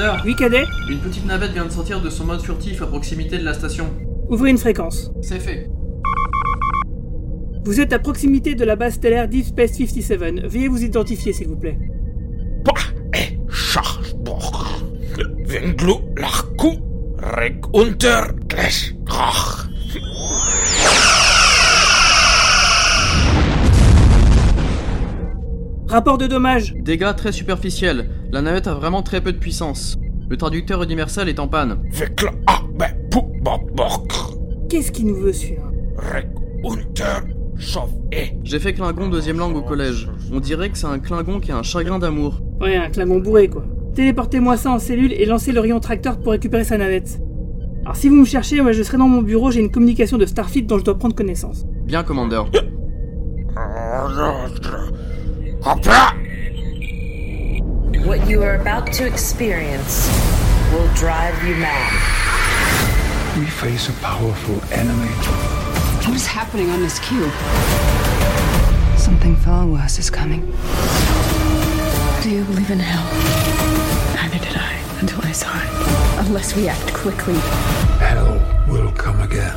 Commander Oui, cadet Une petite navette vient de sortir de son mode furtif à proximité de la station. Ouvrez une fréquence. C'est fait. Vous êtes à proximité de la base stellaire Deep Space 57. Veuillez vous identifier, s'il vous plaît. Bah, eh. Wendlu Larku. Reg unter Clash. Rapport de dommage. Dégâts très superficiels. La navette a vraiment très peu de puissance. Le traducteur universel est en panne. Qu'est-ce qu'il nous veut, et. J'ai fait Klingon deuxième langue au collège. On dirait que c'est un Klingon qui a un chagrin d'amour. Ouais, un Klingon bourré, quoi. Téléportez-moi ça en cellule et lancez le rayon tracteur pour récupérer sa navette. Alors si vous me cherchez, moi je serai dans mon bureau, j'ai une communication de Starfleet dont je dois prendre connaissance. Bien, Commander. Hopla. What you are about to experience will drive you mad. We face a powerful enemy. What is happening on this cube? Something far worse is coming. Do you believe in hell? Neither did I until I saw it. Unless we act quickly. Hell will come again.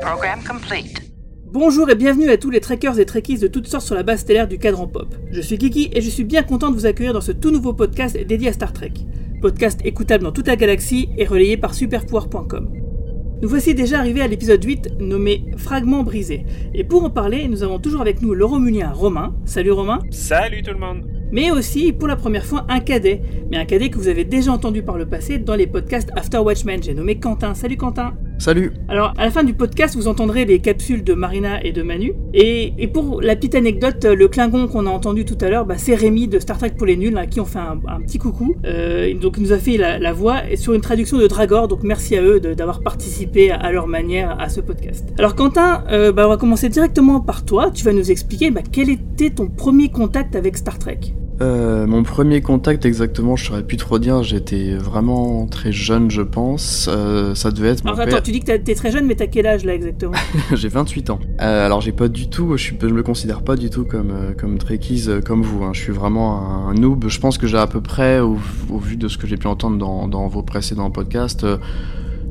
Program complete. Bonjour et bienvenue à tous les trekkers et trekkies de toutes sortes sur la base stellaire du cadran pop. Je suis Kiki et je suis bien content de vous accueillir dans ce tout nouveau podcast dédié à Star Trek. Podcast écoutable dans toute la galaxie et relayé par superpouvoir.com. Nous voici déjà arrivés à l'épisode 8 nommé Fragments brisés. Et pour en parler, nous avons toujours avec nous le Romulien Romain. Salut Romain. Salut tout le monde Mais aussi, pour la première fois, un cadet. Mais un cadet que vous avez déjà entendu par le passé dans les podcasts After Watchmen. J'ai nommé Quentin. Salut Quentin. Salut. Alors, à la fin du podcast, vous entendrez les capsules de Marina et de Manu. Et, pour la petite anecdote, le Klingon qu'on a entendu tout à l'heure, bah, c'est Rémi de Star Trek pour les nuls, à qui on fait un, petit coucou. Euh, donc, il nous a fait la, voix sur une traduction de Dragor. Donc, merci à eux d'avoir participé à leur manière à ce podcast. Alors, Quentin, euh, bah, on va commencer directement par toi. Tu vas nous expliquer bah, quel était ton premier contact avec Star Trek? Euh, mon premier contact exactement, je saurais plus trop dire, j'étais vraiment très jeune je pense. Euh, ça devait être mon Alors, père. attends, tu dis que t'es très jeune, mais t'as quel âge là exactement? J'ai 28 ans. Euh, alors j'ai pas du tout, je, suis, je me considère pas du tout comme comme trekkies comme vous. hein. Je suis vraiment un noob. Je pense que j'ai à peu près, au, au vu de ce que j'ai pu entendre dans, dans vos précédents podcasts,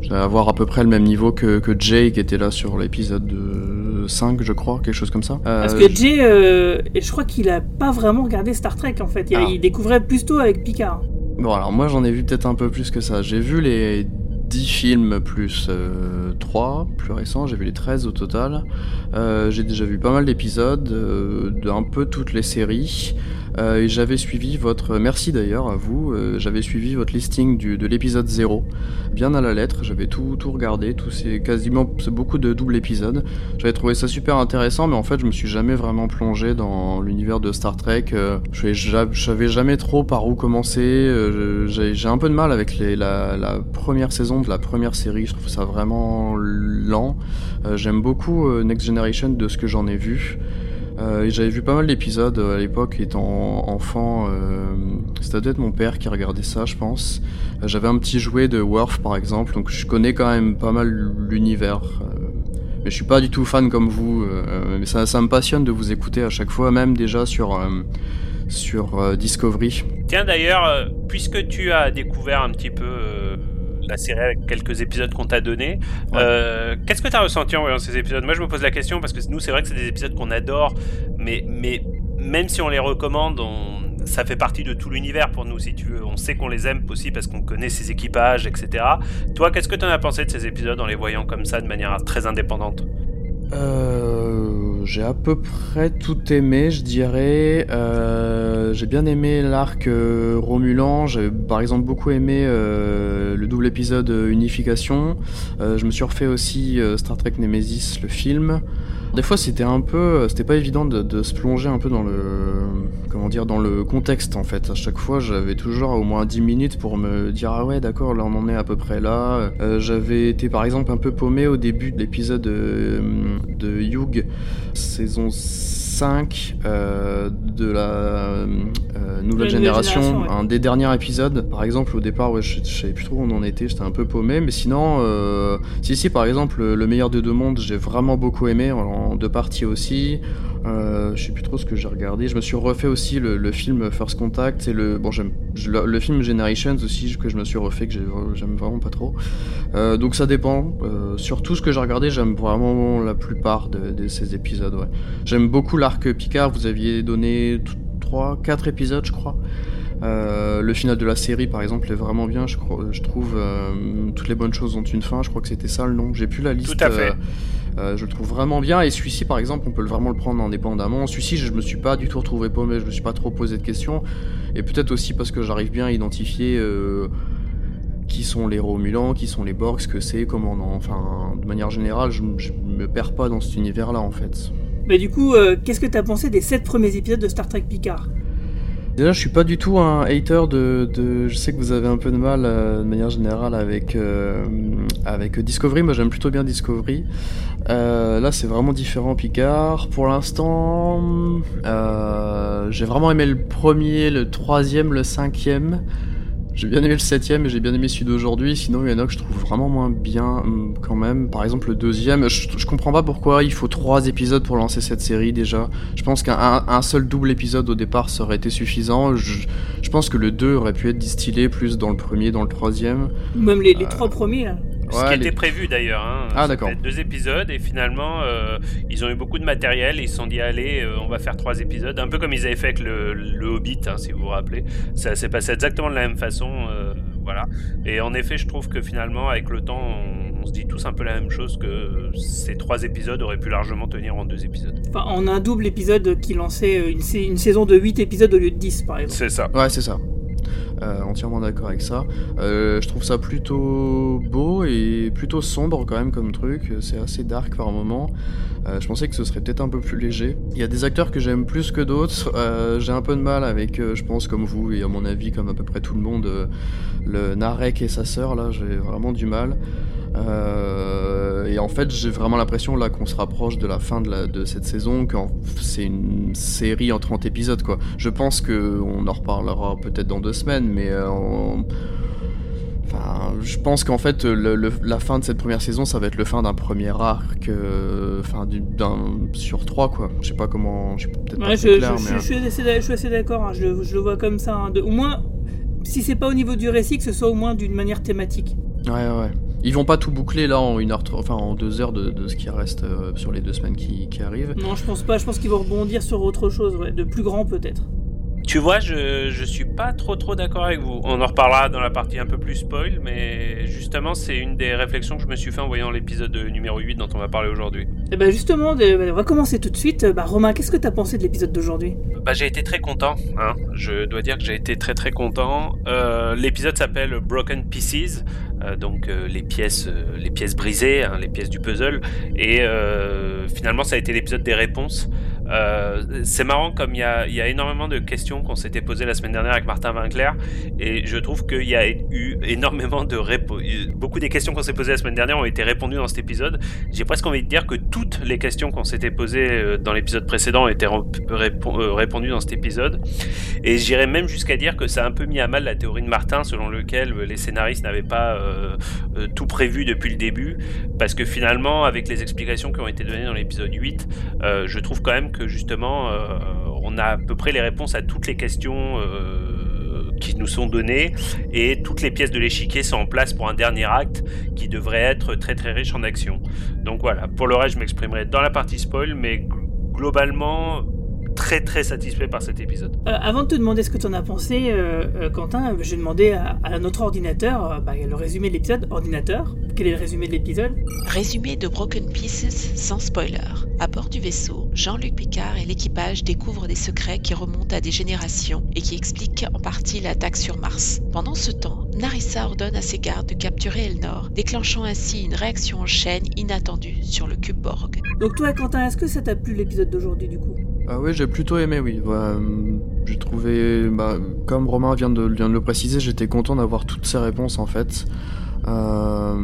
je vais avoir à peu près le même niveau que, que Jay qui était là sur l'épisode de 5 je crois, quelque chose comme ça. Euh, Parce que Jay, euh, je crois qu'il a pas vraiment regardé Star Trek en fait. Il, Ah. il découvrait plus tôt avec Picard. Bon, alors moi j'en ai vu peut-être un peu plus que ça. J'ai vu les 10 films plus euh, 3 plus récents, j'ai vu les 13 au total. Euh, j'ai déjà vu pas mal d'épisodes, euh, d'un peu toutes les séries. Euh, et j'avais suivi votre. Merci d'ailleurs à vous, euh, j'avais suivi votre listing de l'épisode 0. Bien à la lettre, j'avais tout, tout regardé, tout c'est quasiment beaucoup de doubles épisodes. J'avais trouvé ça super intéressant, mais en fait je me suis jamais vraiment plongé dans l'univers de Star Trek. Euh, je savais jamais trop par où commencer. J'ai un peu de mal avec la, première saison de la première série, je trouve ça vraiment lent. J'aime beaucoup Next Generation de ce que j'en ai vu. Euh, J'avais vu pas mal d'épisodes euh, à l'époque étant enfant. Euh, C'était peut-être mon père qui regardait ça, je pense. Euh, J'avais un petit jouet de Worf par exemple, donc je connais quand même pas mal l'univers. Mais je suis pas du tout fan comme vous. mais ça, ça me passionne de vous écouter à chaque fois, même déjà sur sur Discovery. Tiens d'ailleurs, puisque tu as découvert un petit peu la série avec quelques épisodes qu'on t'a donnés, euh, qu'est-ce que tu as ressenti en voyant ces épisodes? Moi je me pose la question parce que nous c'est vrai que c'est des épisodes qu'on adore, mais, mais même si on les recommande, on- ça fait partie de tout l'univers pour nous si tu veux. On sait qu'on les aime aussi parce qu'on connaît ses équipages, etc. Toi qu'est-ce que tu en as pensé de ces épisodes en les voyant comme ça de manière très indépendante? Euh, j'ai à peu près tout aimé, je dirais. Euh, j'ai bien aimé l'arc euh, Romulan. J'ai par exemple beaucoup aimé euh, le double épisode euh, Unification. Euh, je me suis refait aussi euh, Star Trek Nemesis, le film. Des fois, c'était un peu, c'était pas évident de, se plonger un peu dans le, comment dire, dans le contexte en fait. À chaque fois, j'avais toujours au moins 10 minutes pour me dire ah ouais, d'accord, là on en est à peu près là. Euh, j'avais été par exemple un peu paumé au début de l'épisode euh, de Hugh, saison 5 euh, de la euh, nouvelle nouvelle génération, génération, ouais. un des derniers épisodes. Par exemple, au départ, ouais, je, je savais plus trop où on en était, j'étais un peu paumé, mais sinon, euh, si, si, par exemple, le meilleur des deux mondes, j'ai vraiment beaucoup aimé, en deux parties aussi. Euh, je sais plus trop ce que j'ai regardé. Je me suis refait aussi le, le film First Contact et le bon j'aime le, le film Generations aussi que je me suis refait que j'ai- j'aime vraiment pas trop. Euh, donc ça dépend. Euh, sur tout ce que j'ai regardé, j'aime vraiment la plupart de, de ces épisodes. Ouais. J'aime beaucoup l'arc Picard. Vous aviez donné 3, 4 épisodes, je crois. Euh, le final de la série, par exemple, est vraiment bien. Je, crois, je trouve euh, toutes les bonnes choses ont une fin. Je crois que c'était ça le nom. J'ai plus la liste. Tout à fait. euh, je le trouve vraiment bien et celui-ci par exemple on peut vraiment le prendre indépendamment. Celui-ci je me suis pas du tout retrouvé paumé, je me suis pas trop posé de questions et peut-être aussi parce que j'arrive bien à identifier qui sont les Romulans, qui sont les Borg, ce que c'est, comment on en... enfin de manière générale je, je me perds pas dans cet univers là en fait. Bah, du coup, euh, qu'est-ce que t'as pensé des 7 premiers épisodes de Star Trek Picard? Déjà, je suis pas du tout un hater de, Je sais que vous avez un peu de mal, euh, de manière générale, avec, euh, avec Discovery. Moi, j'aime plutôt bien Discovery. Là, c'est vraiment différent, Picard. Pour l'instant, j'ai vraiment aimé le premier, le troisième, le cinquième. J'ai bien aimé le septième et j'ai bien aimé celui d'aujourd'hui. Sinon, il y en a que je trouve vraiment moins bien hum, quand même. Par exemple, le deuxième, je, je comprends pas pourquoi il faut trois épisodes pour lancer cette série déjà. Je pense qu'un un- un seul double épisode au départ ça aurait été suffisant. Je, je pense que le 2 aurait pu être distillé plus dans le premier, dans le troisième. Ou même les, les Euh, trois premiers là Ce Ouais, qui les- était prévu d'ailleurs. Hein. Ah, d'accord. Deux épisodes et finalement euh, ils ont eu beaucoup de matériel. et Ils se sont dit allez, euh, on va faire trois épisodes, un peu comme ils avaient fait avec le, le Hobbit, hein, si vous vous rappelez. Ça s'est passé exactement de la même façon, euh, voilà. Et en effet, je trouve que finalement, avec le temps, on, on se dit tous un peu la même chose que ces trois épisodes auraient pu largement tenir en deux épisodes. Enfin, en un double épisode qui lançait une, une saison de 8 épisodes au lieu de 10 par exemple. C'est ça. Ouais, c'est ça. Euh, entièrement d'accord avec ça. Euh, je trouve ça plutôt beau et plutôt sombre quand même comme truc. C'est assez dark par moment. Euh, je pensais que ce serait peut-être un peu plus léger. Il y a des acteurs que j'aime plus que d'autres. J'ai un peu de mal avec, je pense comme vous et à mon avis comme à peu près tout le monde, le Narek et sa sœur là. J'ai vraiment du mal. Euh, et en fait, j'ai vraiment l'impression là qu'on se rapproche de la fin de, la, de cette saison, que c'est une série en 30 épisodes quoi. Je pense que on en reparlera peut-être dans deux semaines, mais euh, on- Enfin, je pense qu'en fait, le- le- la fin de cette première saison, ça va être le fin d'un premier arc, euh, enfin, du- d'un sur trois, quoi. Je sais pas comment, je suis peut-être Ouais, je, clair, je- mais... je- suis assez d'a- je suis assez d'accord, hein, je, je le vois comme ça. hein, de- au moins, si c'est pas au niveau du récit, que ce soit au moins d'une manière thématique. Ouais, ouais. Ils vont pas tout boucler là en une heure, enfin en deux heures de, de ce qui reste euh, sur les deux semaines qui, qui arrivent. Non, je pense pas, je pense qu'ils vont rebondir sur autre chose, ouais, de plus grand peut-être. Tu vois, je, je suis pas trop trop d'accord avec vous. On en reparlera dans la partie un peu plus spoil, mais justement, c'est une des réflexions que je me suis fait en voyant l'épisode numéro 8 dont on va parler aujourd'hui. Et bah justement, on va commencer tout de suite. Bah Romain, qu'est-ce que t'as pensé de l'épisode d'aujourd'hui? Bah, j'ai été très content, hein. Je dois dire que j'ai été très très content. Euh, L'épisode s'appelle Broken Pieces, euh, donc euh, les pièces, euh, les pièces brisées, hein, les pièces du puzzle. Et euh, finalement, ça a été l'épisode des réponses. Euh, c'est marrant comme il y a, énormément de questions qu'on s'était posées la semaine dernière avec Martin Winkler et je trouve qu'il y a eu énormément de réponses. Beaucoup des questions qu'on s'est posées la semaine dernière ont été répondues dans cet épisode. J'ai presque envie de dire que toutes les questions qu'on s'était posées euh, dans l'épisode précédent ont été euh, répondues dans cet épisode. Et j'irais même jusqu'à dire que ça a un peu mis à mal la théorie de Martin selon lequel les scénaristes n'avaient pas tout prévu depuis le début. Parce que finalement, avec les explications qui ont été données dans l'épisode 8, euh, je trouve quand même que justement, euh, on a à peu près les réponses à toutes les questions euh, qui nous sont données et toutes les pièces de l'échiquier sont en place pour un dernier acte qui devrait être très très riche en action. Donc voilà, pour le reste, je m'exprimerai dans la partie spoil, mais gl- globalement très très satisfait par cet épisode. Euh, Avant de te demander ce que t'en as pensé, euh, euh, Quentin, j'ai demandé à, à notre ordinateur euh, bah, le résumé de l'épisode. Ordinateur, quel est le résumé de l'épisode? Résumé de Broken Pieces sans spoiler. À bord du vaisseau, Jean-Luc Picard et l'équipage découvrent des secrets qui remontent à des générations et qui expliquent en partie l'attaque sur Mars. Pendant ce temps, Narissa ordonne à ses gardes de capturer Elnor, déclenchant ainsi une réaction en chaîne inattendue sur le cube Borg. Donc toi, Quentin, est-ce que ça t'a plu l'épisode d'aujourd'hui du coup? Ah oui, j'ai plutôt aimé, oui. Ouais, euh, j'ai trouvé, bah, comme Romain vient de, vient de le préciser, j'étais content d'avoir toutes ces réponses en fait. Euh,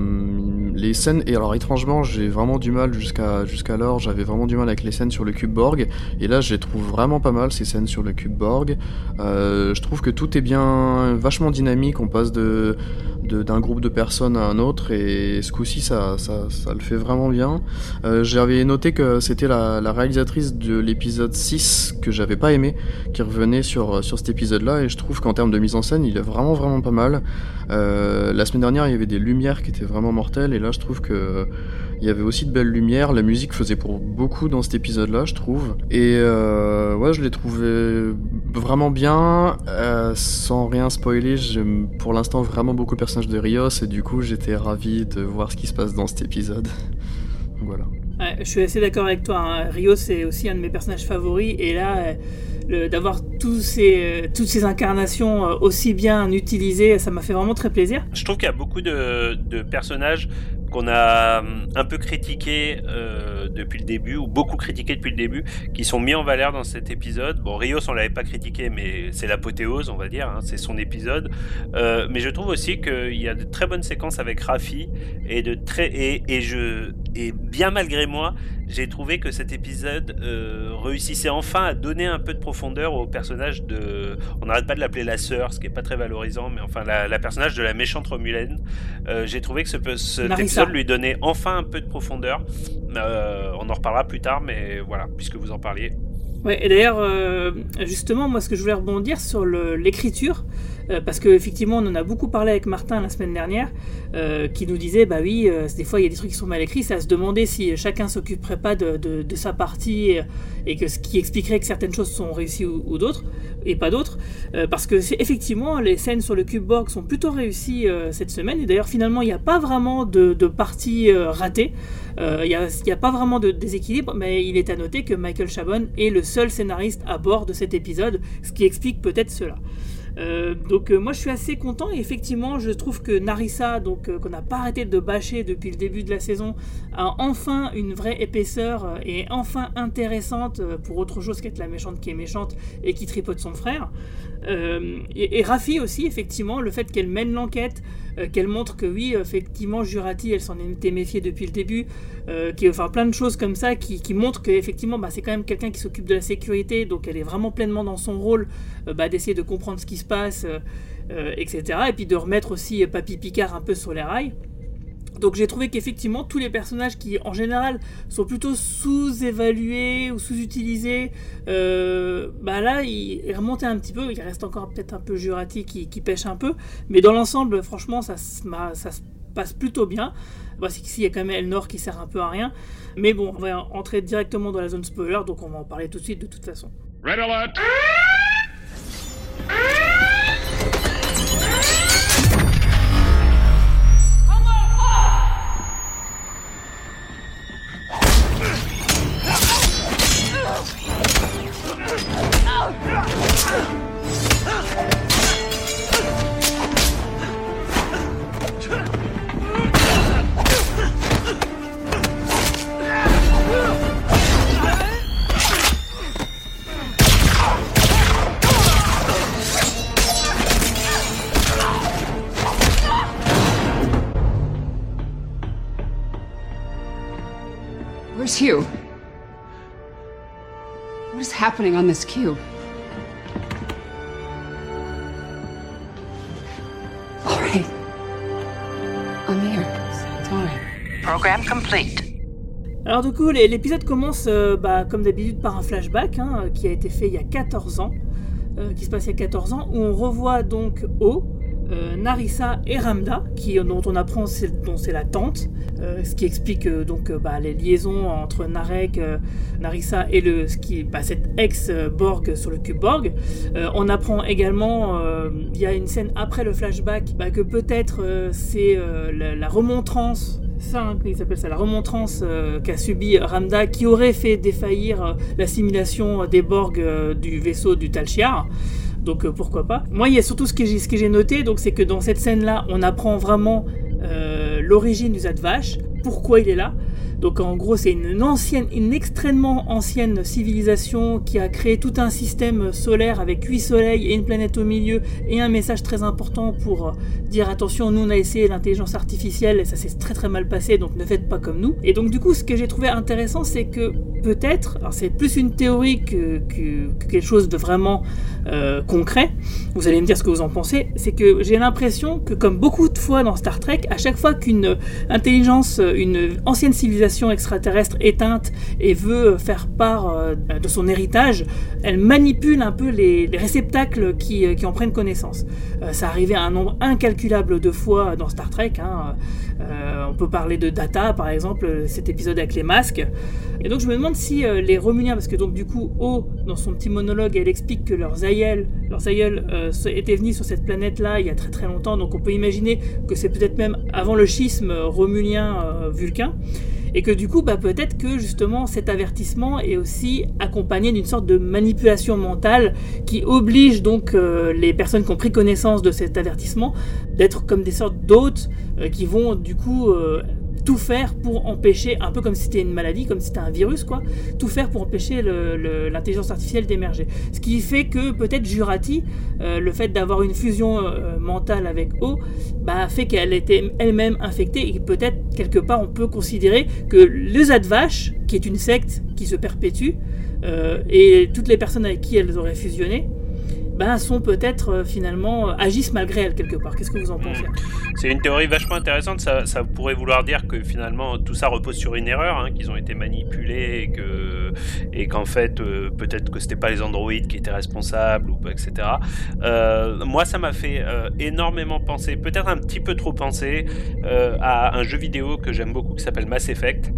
les scènes et alors étrangement j'ai vraiment du mal jusqu'à jusqu'alors j'avais vraiment du mal avec les scènes sur le cube Borg et là je les trouve vraiment pas mal ces scènes sur le cube Borg. Euh, je trouve que tout est bien vachement dynamique, on passe de d'un groupe de personnes à un autre et ce coup-ci ça, ça, le fait vraiment bien. Euh, j'avais noté que c'était la, réalisatrice de l'épisode 6 que j'avais pas aimé qui revenait sur, sur cet épisode-là et je trouve qu'en termes de mise en scène il est vraiment vraiment pas mal. Euh, la semaine dernière il y avait des lumières qui étaient vraiment mortelles et là je trouve que il y avait aussi de belles lumières, la musique faisait pour beaucoup dans cet épisode-là, je trouve. Et euh, ouais, je l'ai trouvé vraiment bien, euh, sans rien spoiler. J'aime pour l'instant vraiment beaucoup le personnage de Rios et du coup j'étais ravi de voir ce qui se passe dans cet épisode. voilà. Ouais, je suis assez d'accord avec toi. Hein. Rios c'est aussi un de mes personnages favoris et là d'avoir tous ces, toutes ces incarnations euh, aussi bien utilisées, ça m'a fait vraiment très plaisir. Je trouve qu'il y a beaucoup de, de personnages qu'on a hum, un peu critiqué euh, depuis le début, ou beaucoup critiqué depuis le début, qui sont mis en valeur dans cet épisode. Bon, Rios, on l'avait pas critiqué, mais c'est l'apothéose, on va dire, hein, c'est son épisode. Euh, mais je trouve aussi qu'il y a de très bonnes séquences avec Rafi, et, de très, et, et, je, et bien malgré moi, j'ai trouvé que cet épisode euh, réussissait enfin à donner un peu de profondeur au personnage de. On n'arrête pas de l'appeler la sœur, ce qui est pas très valorisant, mais enfin la, personnage de la méchante Romulaine. Euh, j'ai trouvé que ce, cet épisode lui donnait enfin un peu de profondeur. Euh, on en reparlera plus tard, mais voilà, puisque vous en parliez. Ouais, et d'ailleurs, justement, moi, ce que je voulais rebondir sur l'écriture. Euh, parce qu'effectivement, on en a beaucoup parlé avec Martin la semaine dernière, euh, qui nous disait, bah oui, euh, des fois il y a des trucs qui sont mal écrits, c'est à se demander si chacun s'occuperait pas de, sa partie et, que ce qui expliquerait que certaines choses sont réussies ou, d'autres, et pas d'autres, parce que effectivement les scènes sur le cube Borg sont plutôt réussies cette semaine, et d'ailleurs finalement il n'y a pas vraiment de, partie ratée. Il n'y a, pas vraiment de déséquilibre, mais il est à noter que Michael Chabon est le seul scénariste à bord de cet épisode, ce qui explique peut-être cela. Euh, donc euh, moi je suis assez content et effectivement je trouve que Narissa, donc euh, qu'on n'a pas arrêté de bâcher depuis le début de la saison, a enfin une vraie épaisseur et enfin intéressante pour autre chose qu'être la méchante qui est méchante et qui tripote son frère. et, Rafi aussi effectivement le fait qu'elle mène l'enquête, qu'elle montre que oui, effectivement, Jurati, elle s'en était méfiée depuis le début, qui, enfin plein de choses comme ça qui, qui montrent qu'effectivement, bah, c'est quand même quelqu'un qui s'occupe de la sécurité, donc elle est vraiment pleinement dans son rôle bah, d'essayer de comprendre ce qui se passe, etc. Et puis de remettre aussi Papy Picard un peu sur les rails. Donc j'ai trouvé qu'effectivement tous les personnages qui en général sont plutôt sous-évalués ou sous-utilisés, euh, bah là ils remontaient un petit peu, il reste encore peut-être un peu Jurati qui, pêche un peu, mais dans l'ensemble franchement ça, ça se passe plutôt bien. Bah, c'est qu'ici il y a quand même Elnor qui sert un peu à rien, mais bon on va entrer directement dans la zone spoiler donc on va en parler tout de suite de toute façon. Red alert Ah! Happening on this cube? All right. I'm here. Program complete. Alors du coup, l'épisode commence euh, bah, comme d'habitude par un flashback hein, qui a été fait il y a 14 ans, euh, qui se passe il y a 14 ans, où on revoit donc O, euh, Narissa et Ramda, qui, dont on apprend dont c'est la tante, euh, ce qui explique euh, donc bah, les liaisons entre Narek, Narissa et le, ce qui, bah, cette ex-Borg sur le cube Borg. on apprend également, il y a une scène après le flashback, bah, que peut-être c'est la, remontrance ça, hein, il s'appelle ça, la remontrance qu'a subi Ramda, qui aurait fait défaillir l'assimilation des Borg du vaisseau du Tal Shiar donc euh, pourquoi pas. Moi, il y a surtout ce que j'ai, noté, donc c'est que dans cette scène-là, on apprend vraiment euh, l'origine du Zadvash. pourquoi il est là. Donc en gros, c'est une ancienne, une extrêmement ancienne civilisation qui a créé tout un système solaire avec huit soleils et une planète au milieu et un message très important pour dire attention, nous on a essayé l'intelligence artificielle et ça s'est très très mal passé, donc ne faites pas comme nous. Et donc du coup, ce que j'ai trouvé intéressant, c'est que peut-être, c'est plus une théorie que, quelque chose de vraiment euh, concret. Vous allez me dire ce que vous en pensez. C'est que j'ai l'impression que comme beaucoup de fois dans Star Trek, à chaque fois qu'une intelligence, une ancienne civilisation extraterrestre éteinte et veut faire part euh, de son héritage, elle manipule un peu les, réceptacles qui, euh, qui, en prennent connaissance. Euh, ça arrivait à un nombre incalculable de fois dans Star Trek. Hein. on peut parler de Data, par exemple, cet épisode avec les masques. Et donc je me demande si les Romuliens, parce que donc du coup, O, dans son petit monologue, elle explique que leurs aïeuls, leurs étaient venus sur cette planète-là il y a très très longtemps, donc on peut imaginer que c'est peut-être même avant le schisme romulien-vulcain et que du coup, bah, peut-être que justement cet avertissement est aussi accompagné d'une sorte de manipulation mentale qui oblige donc euh, les personnes qui ont pris connaissance de cet avertissement d'être comme des sortes d'hôtes euh, qui vont du coup euh, tout faire pour empêcher, un peu comme si c'était une maladie, comme si c'était un virus, quoi, tout faire pour empêcher l'intelligence artificielle d'émerger. Ce qui fait que peut-être Jurati, euh, le fait d'avoir une fusion euh, mentale avec O, bah, fait qu'elle était elle-même infectée et peut-être quelque part on peut considérer que le Zadvash, qui est une secte qui se perpétue, euh, et toutes les personnes avec qui elles auraient fusionné, ben, sont peut-être euh, finalement euh, agissent malgré elles quelque part. Qu'est-ce que vous en pensez? C'est une théorie vachement intéressante. Ça, ça, pourrait vouloir dire que finalement tout ça repose sur une erreur, hein, qu'ils ont été manipulés et que et qu'en fait euh, peut-être que c'était pas les androïdes qui étaient responsables ou etc. moi, ça m'a fait énormément penser, peut-être un petit peu trop penser à un jeu vidéo que j'aime beaucoup qui s'appelle Mass Effect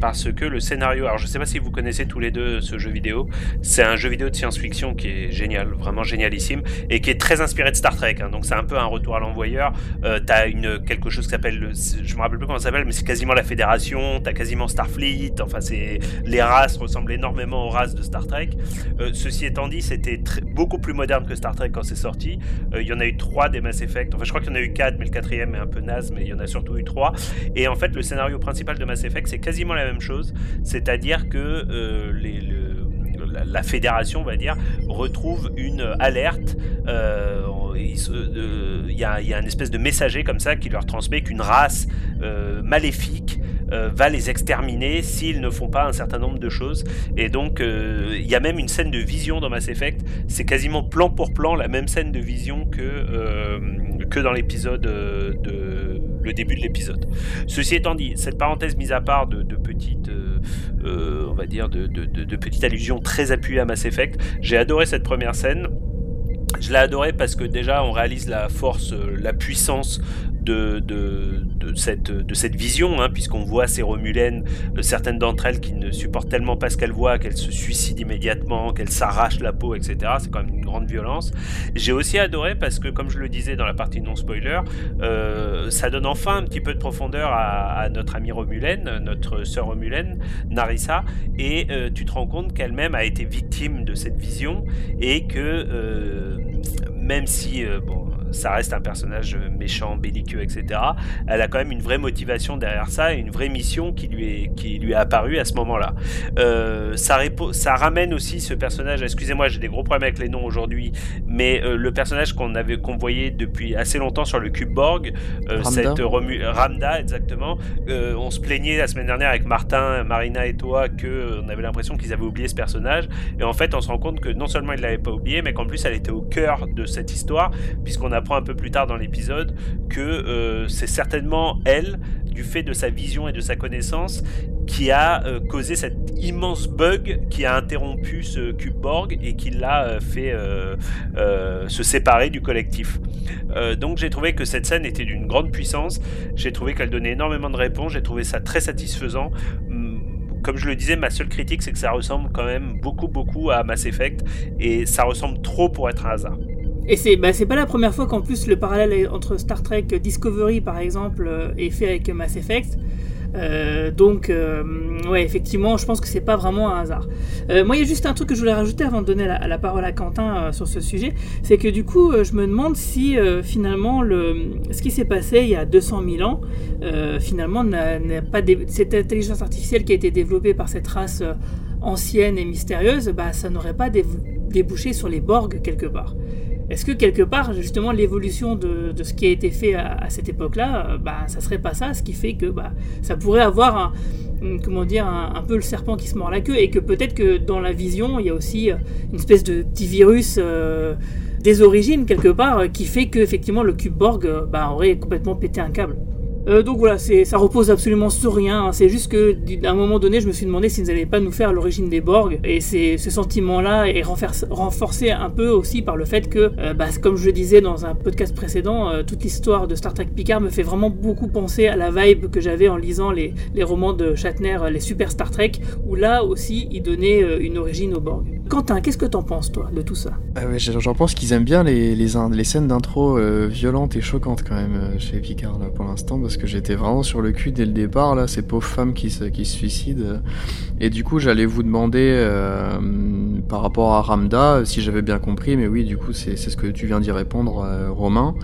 parce que le scénario. Alors je sais pas si vous connaissez tous les deux ce jeu vidéo. C'est un jeu vidéo de science-fiction qui est génial vraiment génialissime et qui est très inspiré de Star Trek. Hein. donc c'est un peu un retour à l'envoyeur. Euh, t'as une quelque chose qui s'appelle, je me rappelle plus comment ça s'appelle, mais c'est quasiment la Fédération. T'as quasiment Starfleet. Enfin, c'est les races ressemblent énormément aux races de Star Trek. Euh, ceci étant dit, c'était beaucoup plus moderne que Star Trek quand c'est sorti. Euh, il y en a eu trois des Mass Effect. Enfin, je crois qu'il y en a eu quatre, mais le quatrième est un peu naze, mais il y en a surtout eu trois. Et en fait, le scénario principal de Mass Effect, c'est quasiment la même chose. C'est-à-dire que les, le, la, fédération, on va dire, retrouve une alerte. Euh, il, y a, un espèce de messager comme ça qui leur transmet qu'une race euh, maléfique euh, va les exterminer s'ils ne font pas un certain nombre de choses. Et donc, il y a même une scène de vision dans Mass Effect. C'est quasiment plan pour plan la même scène de vision que dans l'épisode de le début de l'épisode. Ceci étant dit, cette parenthèse mise à part de, petites, euh, euh, on va dire, de, de, de, petites allusions très appuyées à Mass Effect, j'ai adoré cette première scène. Je l'ai adoré parce que déjà on réalise la force, euh, la puissance de, cette, vision, hein, puisqu'on voit ces Romulaines, euh, certaines d'entre elles qui ne supportent tellement pas ce qu'elles voient, qu'elles se suicident immédiatement, qu'elles s'arrachent la peau, etc. C'est quand même une grande violence. J'ai aussi adoré parce que, comme je le disais dans la partie non-spoiler, euh, ça donne enfin un petit peu de profondeur à, notre amie Romulaine, notre sœur Romulaine, Narissa, et euh, tu te rends compte qu'elle-même a été victime de cette vision et que même si bon, ça reste un personnage méchant, belliqueux, etc. Elle a quand même une vraie motivation derrière ça et une vraie mission qui lui est, qui lui est apparue à ce moment-là. Euh, ça, ça ramène aussi ce personnage, excusez-moi, j'ai des gros problèmes avec les noms aujourd'hui, mais euh, le personnage qu'on avait qu'on voyait depuis assez longtemps sur le cube Borg, euh, cette Ramda exactement. on se plaignait la semaine dernière avec Martin, Marina et toi que on avait l'impression qu'ils avaient oublié ce personnage, et en fait on se rend compte que non seulement ils l'avaient pas oublié, mais qu'en plus elle était au cœur de cette histoire, puisqu'on a apprend un peu plus tard dans l'épisode que euh, c'est certainement elle, du fait de sa vision et de sa connaissance, qui a euh, causé cet immense bug qui a interrompu ce cube Borg et qui l'a euh, fait se séparer du collectif. donc j'ai trouvé que cette scène était d'une grande puissance, j'ai trouvé qu'elle donnait énormément de réponses, j'ai trouvé ça très satisfaisant hum, comme je le disais, ma seule critique, c'est que ça ressemble quand même beaucoup, beaucoup à Mass Effect, et ça ressemble trop pour être un hasard. Et c'est bah, pas la première fois qu'en plus le parallèle entre Star Trek Discovery par exemple euh, est fait avec Mass Effect. Euh, donc, euh, ouais, effectivement, je pense que c'est pas vraiment un hasard. Moi, il y a juste un truc que je voulais rajouter avant de donner la, parole à Quentin sur ce sujet, c'est que du coup, je me demande si finalement le, ce qui s'est passé il y a 200 000 ans, finalement, n'a n'a pas cette intelligence artificielle qui a été développée par cette race ancienne et mystérieuse, bah, ça n'aurait pas dé- débouché sur les Borg quelque part. Est-ce que quelque part, justement, l'évolution de, ce qui a été fait à, cette époque-là, euh, bah, ça serait pas ça, ce qui fait que bah, ça pourrait avoir un, comment dire, un, peu le serpent qui se mord la queue, et que peut-être que dans la vision, il y a aussi euh, une espèce de petit virus euh, des origines quelque part, euh, qui fait que effectivement le cube Borg bah, aurait complètement pété un câble. Euh, donc voilà, ça repose absolument sur rien. hein. C'est juste que à un moment donné, je me suis demandé s'ils n'allaient pas nous faire l'origine des Borg. Et ce sentiment-là est renforcé, un peu aussi par le fait que, euh, bah, comme je le disais dans un podcast précédent, euh, toute l'histoire de Star Trek Picard me fait vraiment beaucoup penser à la vibe que j'avais en lisant les, romans de Shatner, les Super Star Trek, où là aussi, il donnait euh, une origine aux Borg. Quentin, qu'est-ce que t'en penses, toi, de tout ça? Ah j'en pense qu'ils aiment bien les, scènes d'intro violentes et choquantes quand même chez Picard là pour l'instant parce que j'étais vraiment sur le cul dès le départ là, ces pauvres femmes qui se, qui se suicident. Et du coup j'allais vous demander euh, par rapport à Ramda si j'avais bien compris, mais oui du coup c'est c'est ce que tu viens d'y répondre euh, Romain.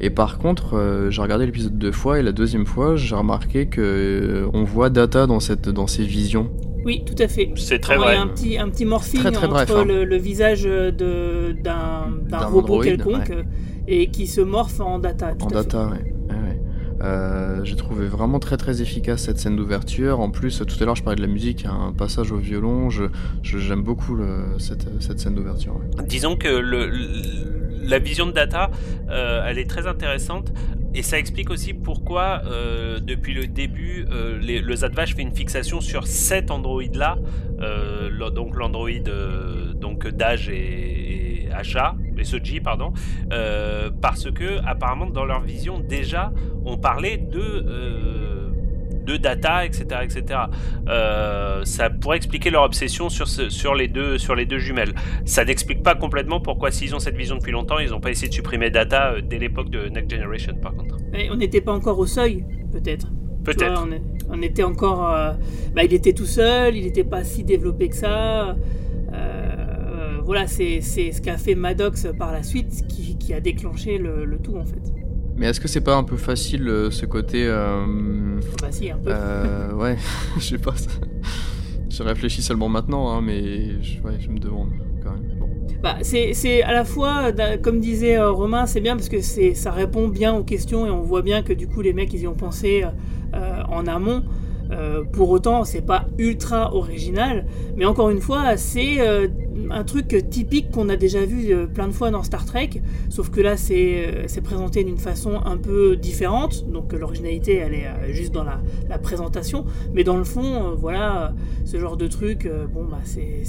Et par contre euh, j'ai regardé l'épisode deux fois et la deuxième fois j'ai remarqué que euh, on voit Data dans, cette, dans ces visions. Oui, tout à fait. C'est très Il y vrai. a un petit, un petit morphing Très, très entre bref, hein. le, le visage de, d'un, robot quelconque ouais. et qui se morphe en data. Tout En à data, ouais. Euh, j'ai trouvé vraiment très très efficace cette scène d'ouverture. En plus, tout à l'heure je parlais de la musique, un passage au violon. Je, j'aime beaucoup cette, cette scène d'ouverture. Disons que la vision de Data, euh, elle est très intéressante. Et ça explique aussi pourquoi, euh, depuis le début, les- le Zadvash fait une fixation sur cet androïde-là, donc l'android euh, donc d'âge et Asha, et Soji, pardon, euh, parce que apparemment dans leur vision déjà, on parlait de euh, de data, etc., etc. Euh, ça pourrait expliquer leur obsession sur, ce- sur, les deux, sur les deux jumelles. Ça n'explique pas complètement pourquoi, s'ils ont cette vision depuis longtemps, ils n'ont pas essayé de supprimer Data dès l'époque de Next Generation, par contre. on n'était pas encore au seuil, peut-être. Peut-être. on, était encore. euh, bah, il était tout seul, il n'était pas si développé que ça. Voilà, c'est, ce qu'a fait Maddox par la suite qui, qui a déclenché le, le tout en fait. Mais est-ce que c'est pas un peu facile euh, ce côté. euh, Bah si, un peu. euh, ouais, je sais pas. Je réfléchis seulement maintenant, hein, mais je, ouais, je me demande quand même. Bon. Bah, c'est, à la fois, comme disait euh, Romain, c'est bien parce que ça répond bien aux questions et on voit bien que du coup les mecs ils y ont pensé euh, en amont. Euh, pour autant, c'est pas ultra original, mais encore une fois, c'est euh, un truc typique qu'on a déjà vu euh, plein de fois dans Star Trek, sauf que là c'est, présenté d'une façon un peu différente, donc l'originalité elle est juste dans la, présentation, mais dans le fond, voilà, ce genre de truc, bon bah c'est,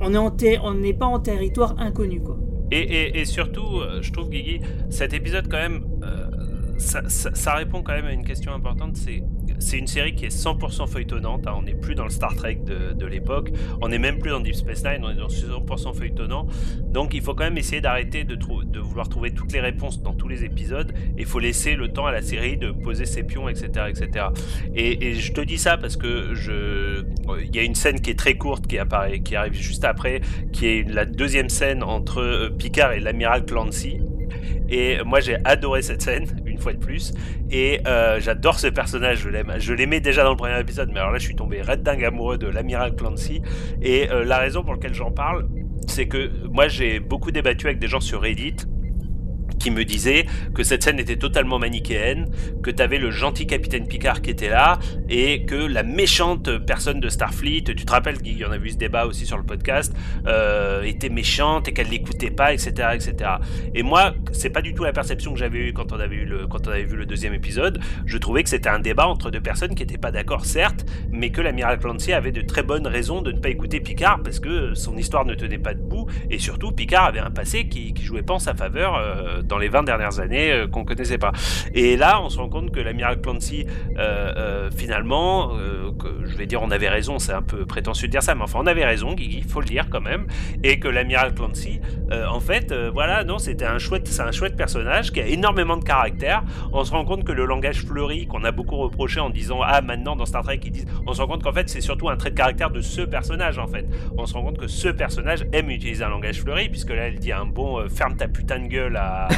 on n'est pas en territoire inconnu quoi. Et, surtout, je trouve, Guigui, cet épisode, quand même, ça répond quand même à une question importante. C'est c'est une série qui est 100% feuilletonnante. hein, on n'est plus dans le Star Trek de, l'époque. On n'est même plus dans Deep Space Nine. On est dans 100% feuilletonnant. Donc, il faut quand même essayer d'arrêter de, vouloir trouver toutes les réponses dans tous les épisodes. Il faut laisser le temps à la série de poser ses pions, etc., etc. Et, je te dis ça parce que il y a une scène qui est très courte qui apparaît, qui arrive juste après, qui est la deuxième scène entre euh, Picard et l'amiral Clancy. Et moi j'ai adoré cette scène, une fois de plus. Et euh, j'adore ce personnage, je l'aime. Je l'aimais déjà dans le premier épisode, mais alors là je suis tombé red dingue amoureux de l'amiral Clancy. Et euh, la raison pour laquelle j'en parle, c'est que moi j'ai beaucoup débattu avec des gens sur Reddit qui me disaient que cette scène était totalement manichéenne, que tu avais le gentil capitaine Picard qui était là, et que la méchante personne de Starfleet, tu te rappelles qu'il y en a vu ce débat aussi sur le podcast, euh, était méchante et qu'elle l'écoutait pas, etc., etc. Et moi, c'est pas du tout la perception que j'avais eue quand on avait eu le quand on avait vu le deuxième épisode. Je trouvais que c'était un débat entre deux personnes qui n'étaient pas d'accord, certes, mais que l'amiral Clancy avait de très bonnes raisons de ne pas écouter Picard parce que son histoire ne tenait pas debout, et surtout Picard avait un passé qui, qui jouait pas en sa faveur euh, dans les 20 dernières années euh, qu'on connaissait pas. Et là, on se rend compte que l'amiral Clancy, euh, euh, finalement, je vais dire on avait raison, c'est un peu prétentieux de dire ça, mais enfin on avait raison, Guigui, faut le dire quand même, et que l'amiral Clancy, en fait, voilà, non, c'était un chouette, c'est un chouette personnage qui a énormément de caractère. On se rend compte que le langage fleuri qu'on a beaucoup reproché en disant ah maintenant dans Star Trek ils disent, on se rend compte qu'en fait c'est surtout un trait de caractère de ce personnage en fait. On se rend compte que ce personnage aime utiliser un langage fleuri puisque là elle dit un bon ferme ta putain de gueule à,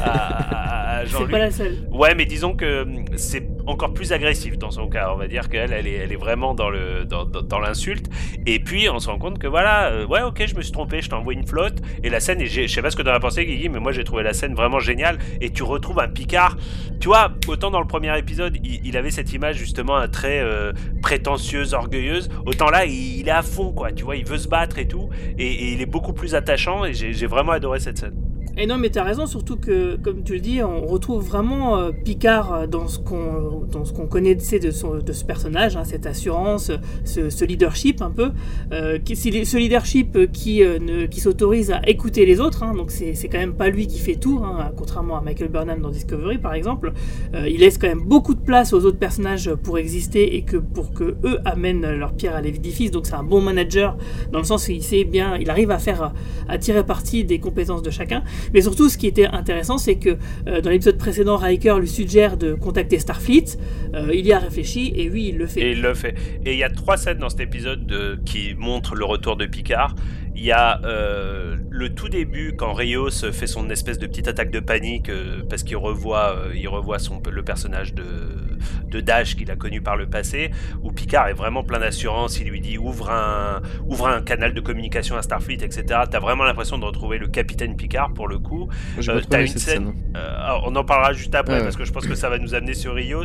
à, à- à C'est pas la seule. Ouais, mais disons que hum, c'est encore plus agressif dans son cas. On va dire qu'elle, elle est, elle est vraiment dans le dans, dans- dans l'insulte. Et puis on se rend compte que voilà, euh, ouais, ok, je me suis trompé, je t'envoie une flotte. Et la scène, et je sais pas ce que t'en as pensé, Guigui, mais moi j'ai trouvé la scène vraiment géniale. Et tu retrouves un Picard. Tu vois, autant dans le premier épisode, il, il avait cette image justement un très euh, prétentieuse, orgueilleuse. Autant là, il, il est à fond, quoi. Tu vois, il veut se battre et tout. Et, et il est beaucoup plus attachant. Et j'ai vraiment adoré cette scène. Et non, mais t'as raison, surtout que, comme tu le dis, on retrouve vraiment euh, Picard euh, dans ce qu'on dans connaît tu sais, de, son, de ce personnage, hein, cette assurance, ce, ce leadership un peu, euh, qui, ce leadership euh, qui, euh, qui s'autorise à écouter les autres. hein, donc c'est c'est quand même pas lui qui fait tout, hein, contrairement à Michael Burnham dans Discovery par exemple. Euh, il laisse quand même beaucoup de place aux autres personnages pour exister et que pour que eux amènent leur pierre à l'édifice. Donc c'est un bon manager dans le sens où il sait bien, il arrive à faire à tirer parti des compétences de chacun. Mais surtout, ce qui était intéressant, c'est que euh, dans l'épisode précédent, Riker lui suggère de contacter Starfleet. Euh, il y a réfléchi et oui, il le fait. Et il le fait. Et il y a trois scènes dans cet épisode de- qui montrent le retour de Picard. Il y a euh, le tout début quand Rios fait son espèce de petite attaque de panique euh, parce qu'il revoit, euh, il revoit son, le personnage de, de Dash qu'il a connu par le passé, où Picard est vraiment plein d'assurance. Il lui dit ouvre un, ouvre un canal de communication à Starfleet, etc. T'as vraiment l'impression de retrouver le capitaine Picard pour le coup. Une scène- on en parlera juste après Ouais, parce que je pense que ça va nous amener sur Rios.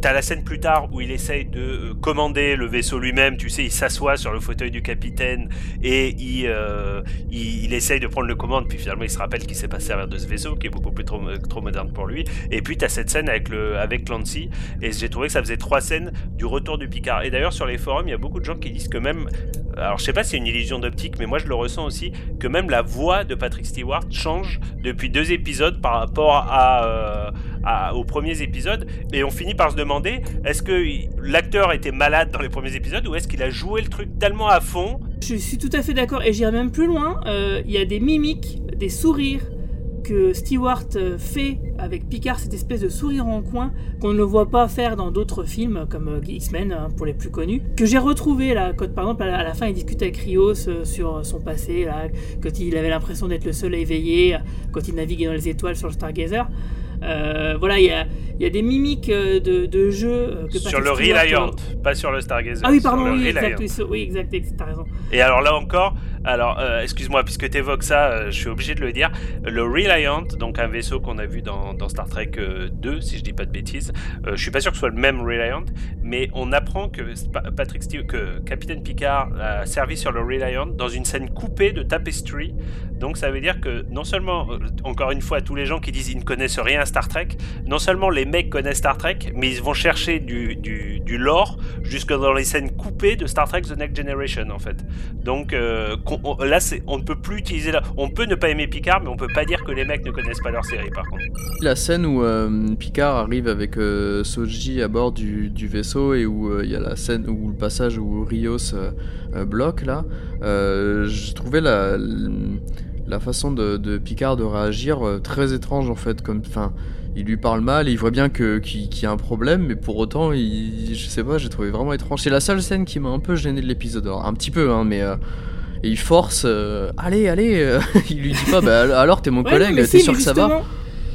T'as la scène plus tard où il essaye de commander le vaisseau lui-même. Tu sais, il s'assoit sur le fauteuil du capitaine et il, euh, il, essaye de prendre le commande. Puis finalement, il se rappelle qu'il sait pas servir de ce vaisseau qui est beaucoup plus trop, moderne pour lui. Et puis t'as cette scène avec le avec Clancy. Et j'ai trouvé que ça faisait trois scènes du retour du Picard. Et d'ailleurs, sur les forums, il y a beaucoup de gens qui disent que même alors je sais pas si c'est une illusion d'optique, mais moi je le ressens aussi, que même la voix de Patrick Stewart change depuis deux épisodes par rapport à, euh, aux premiers épisodes, et on finit par se demander, est-ce que l'acteur était malade dans les premiers épisodes, ou est-ce qu'il a joué le truc tellement à fond? Je suis tout à fait d'accord et j'irai même plus loin. Euh, Il y a des mimiques, des sourires que Stewart euh, fait avec Picard, cette espèce de sourire en coin qu'on ne voit pas faire dans d'autres films comme euh, X-Men hein, pour les plus connus, que j'ai retrouvé là, quand par exemple à la, fin il discute avec Rios sur son passé, là, quand il avait l'impression d'être le seul à éveiller, quand il naviguait dans les étoiles sur le Stargazer. Euh, voilà, il y a, y a des mimiques euh, de, de jeu euh, que sur le Reliant, pas sur le Stargazer. Ah oui, pardon, oui, Reliant. exact, oui, exact, exact, t'as raison. Et alors là encore, alors euh, excuse-moi, puisque tu évoques ça, euh, je suis obligé de le dire. Le Reliant, donc un vaisseau qu'on a vu dans, Star Trek euh, 2, si je dis pas de bêtises, euh, je suis pas sûr que ce soit le même Reliant, mais on apprend que Patrick que Capitaine Picard a servi sur le Reliant dans une scène coupée de Tapestry. Donc ça veut dire que non seulement, euh, encore une fois, tous les gens qui disent ils ne connaissent rien à Star Trek, non seulement les mecs connaissent Star Trek, mais ils vont chercher du, du, lore jusque dans les scènes coupées de Star Trek The Next Generation en fait. Donc euh, on- là, on ne peut plus utiliser. On peut ne pas aimer Picard, mais on peut pas dire que les mecs ne connaissent pas leur série par contre. La scène où euh, Picard arrive avec euh, Soji à bord du, vaisseau et où euh, il y a la scène où le passage où Rios bloque là, je trouvais la, la façon de, Picard de réagir très étrange en fait. Comme, enfin, il lui parle mal et il voit bien que qu'il y a un problème, mais pour autant, je sais pas, j'ai trouvé vraiment étrange. C'est la seule scène qui m'a un peu gêné de l'épisode, un petit peu, hein, mais. Et il force, euh, allez, allez, euh, il lui dit pas, bah alors t'es mon collègue, t'es sûr que ça va?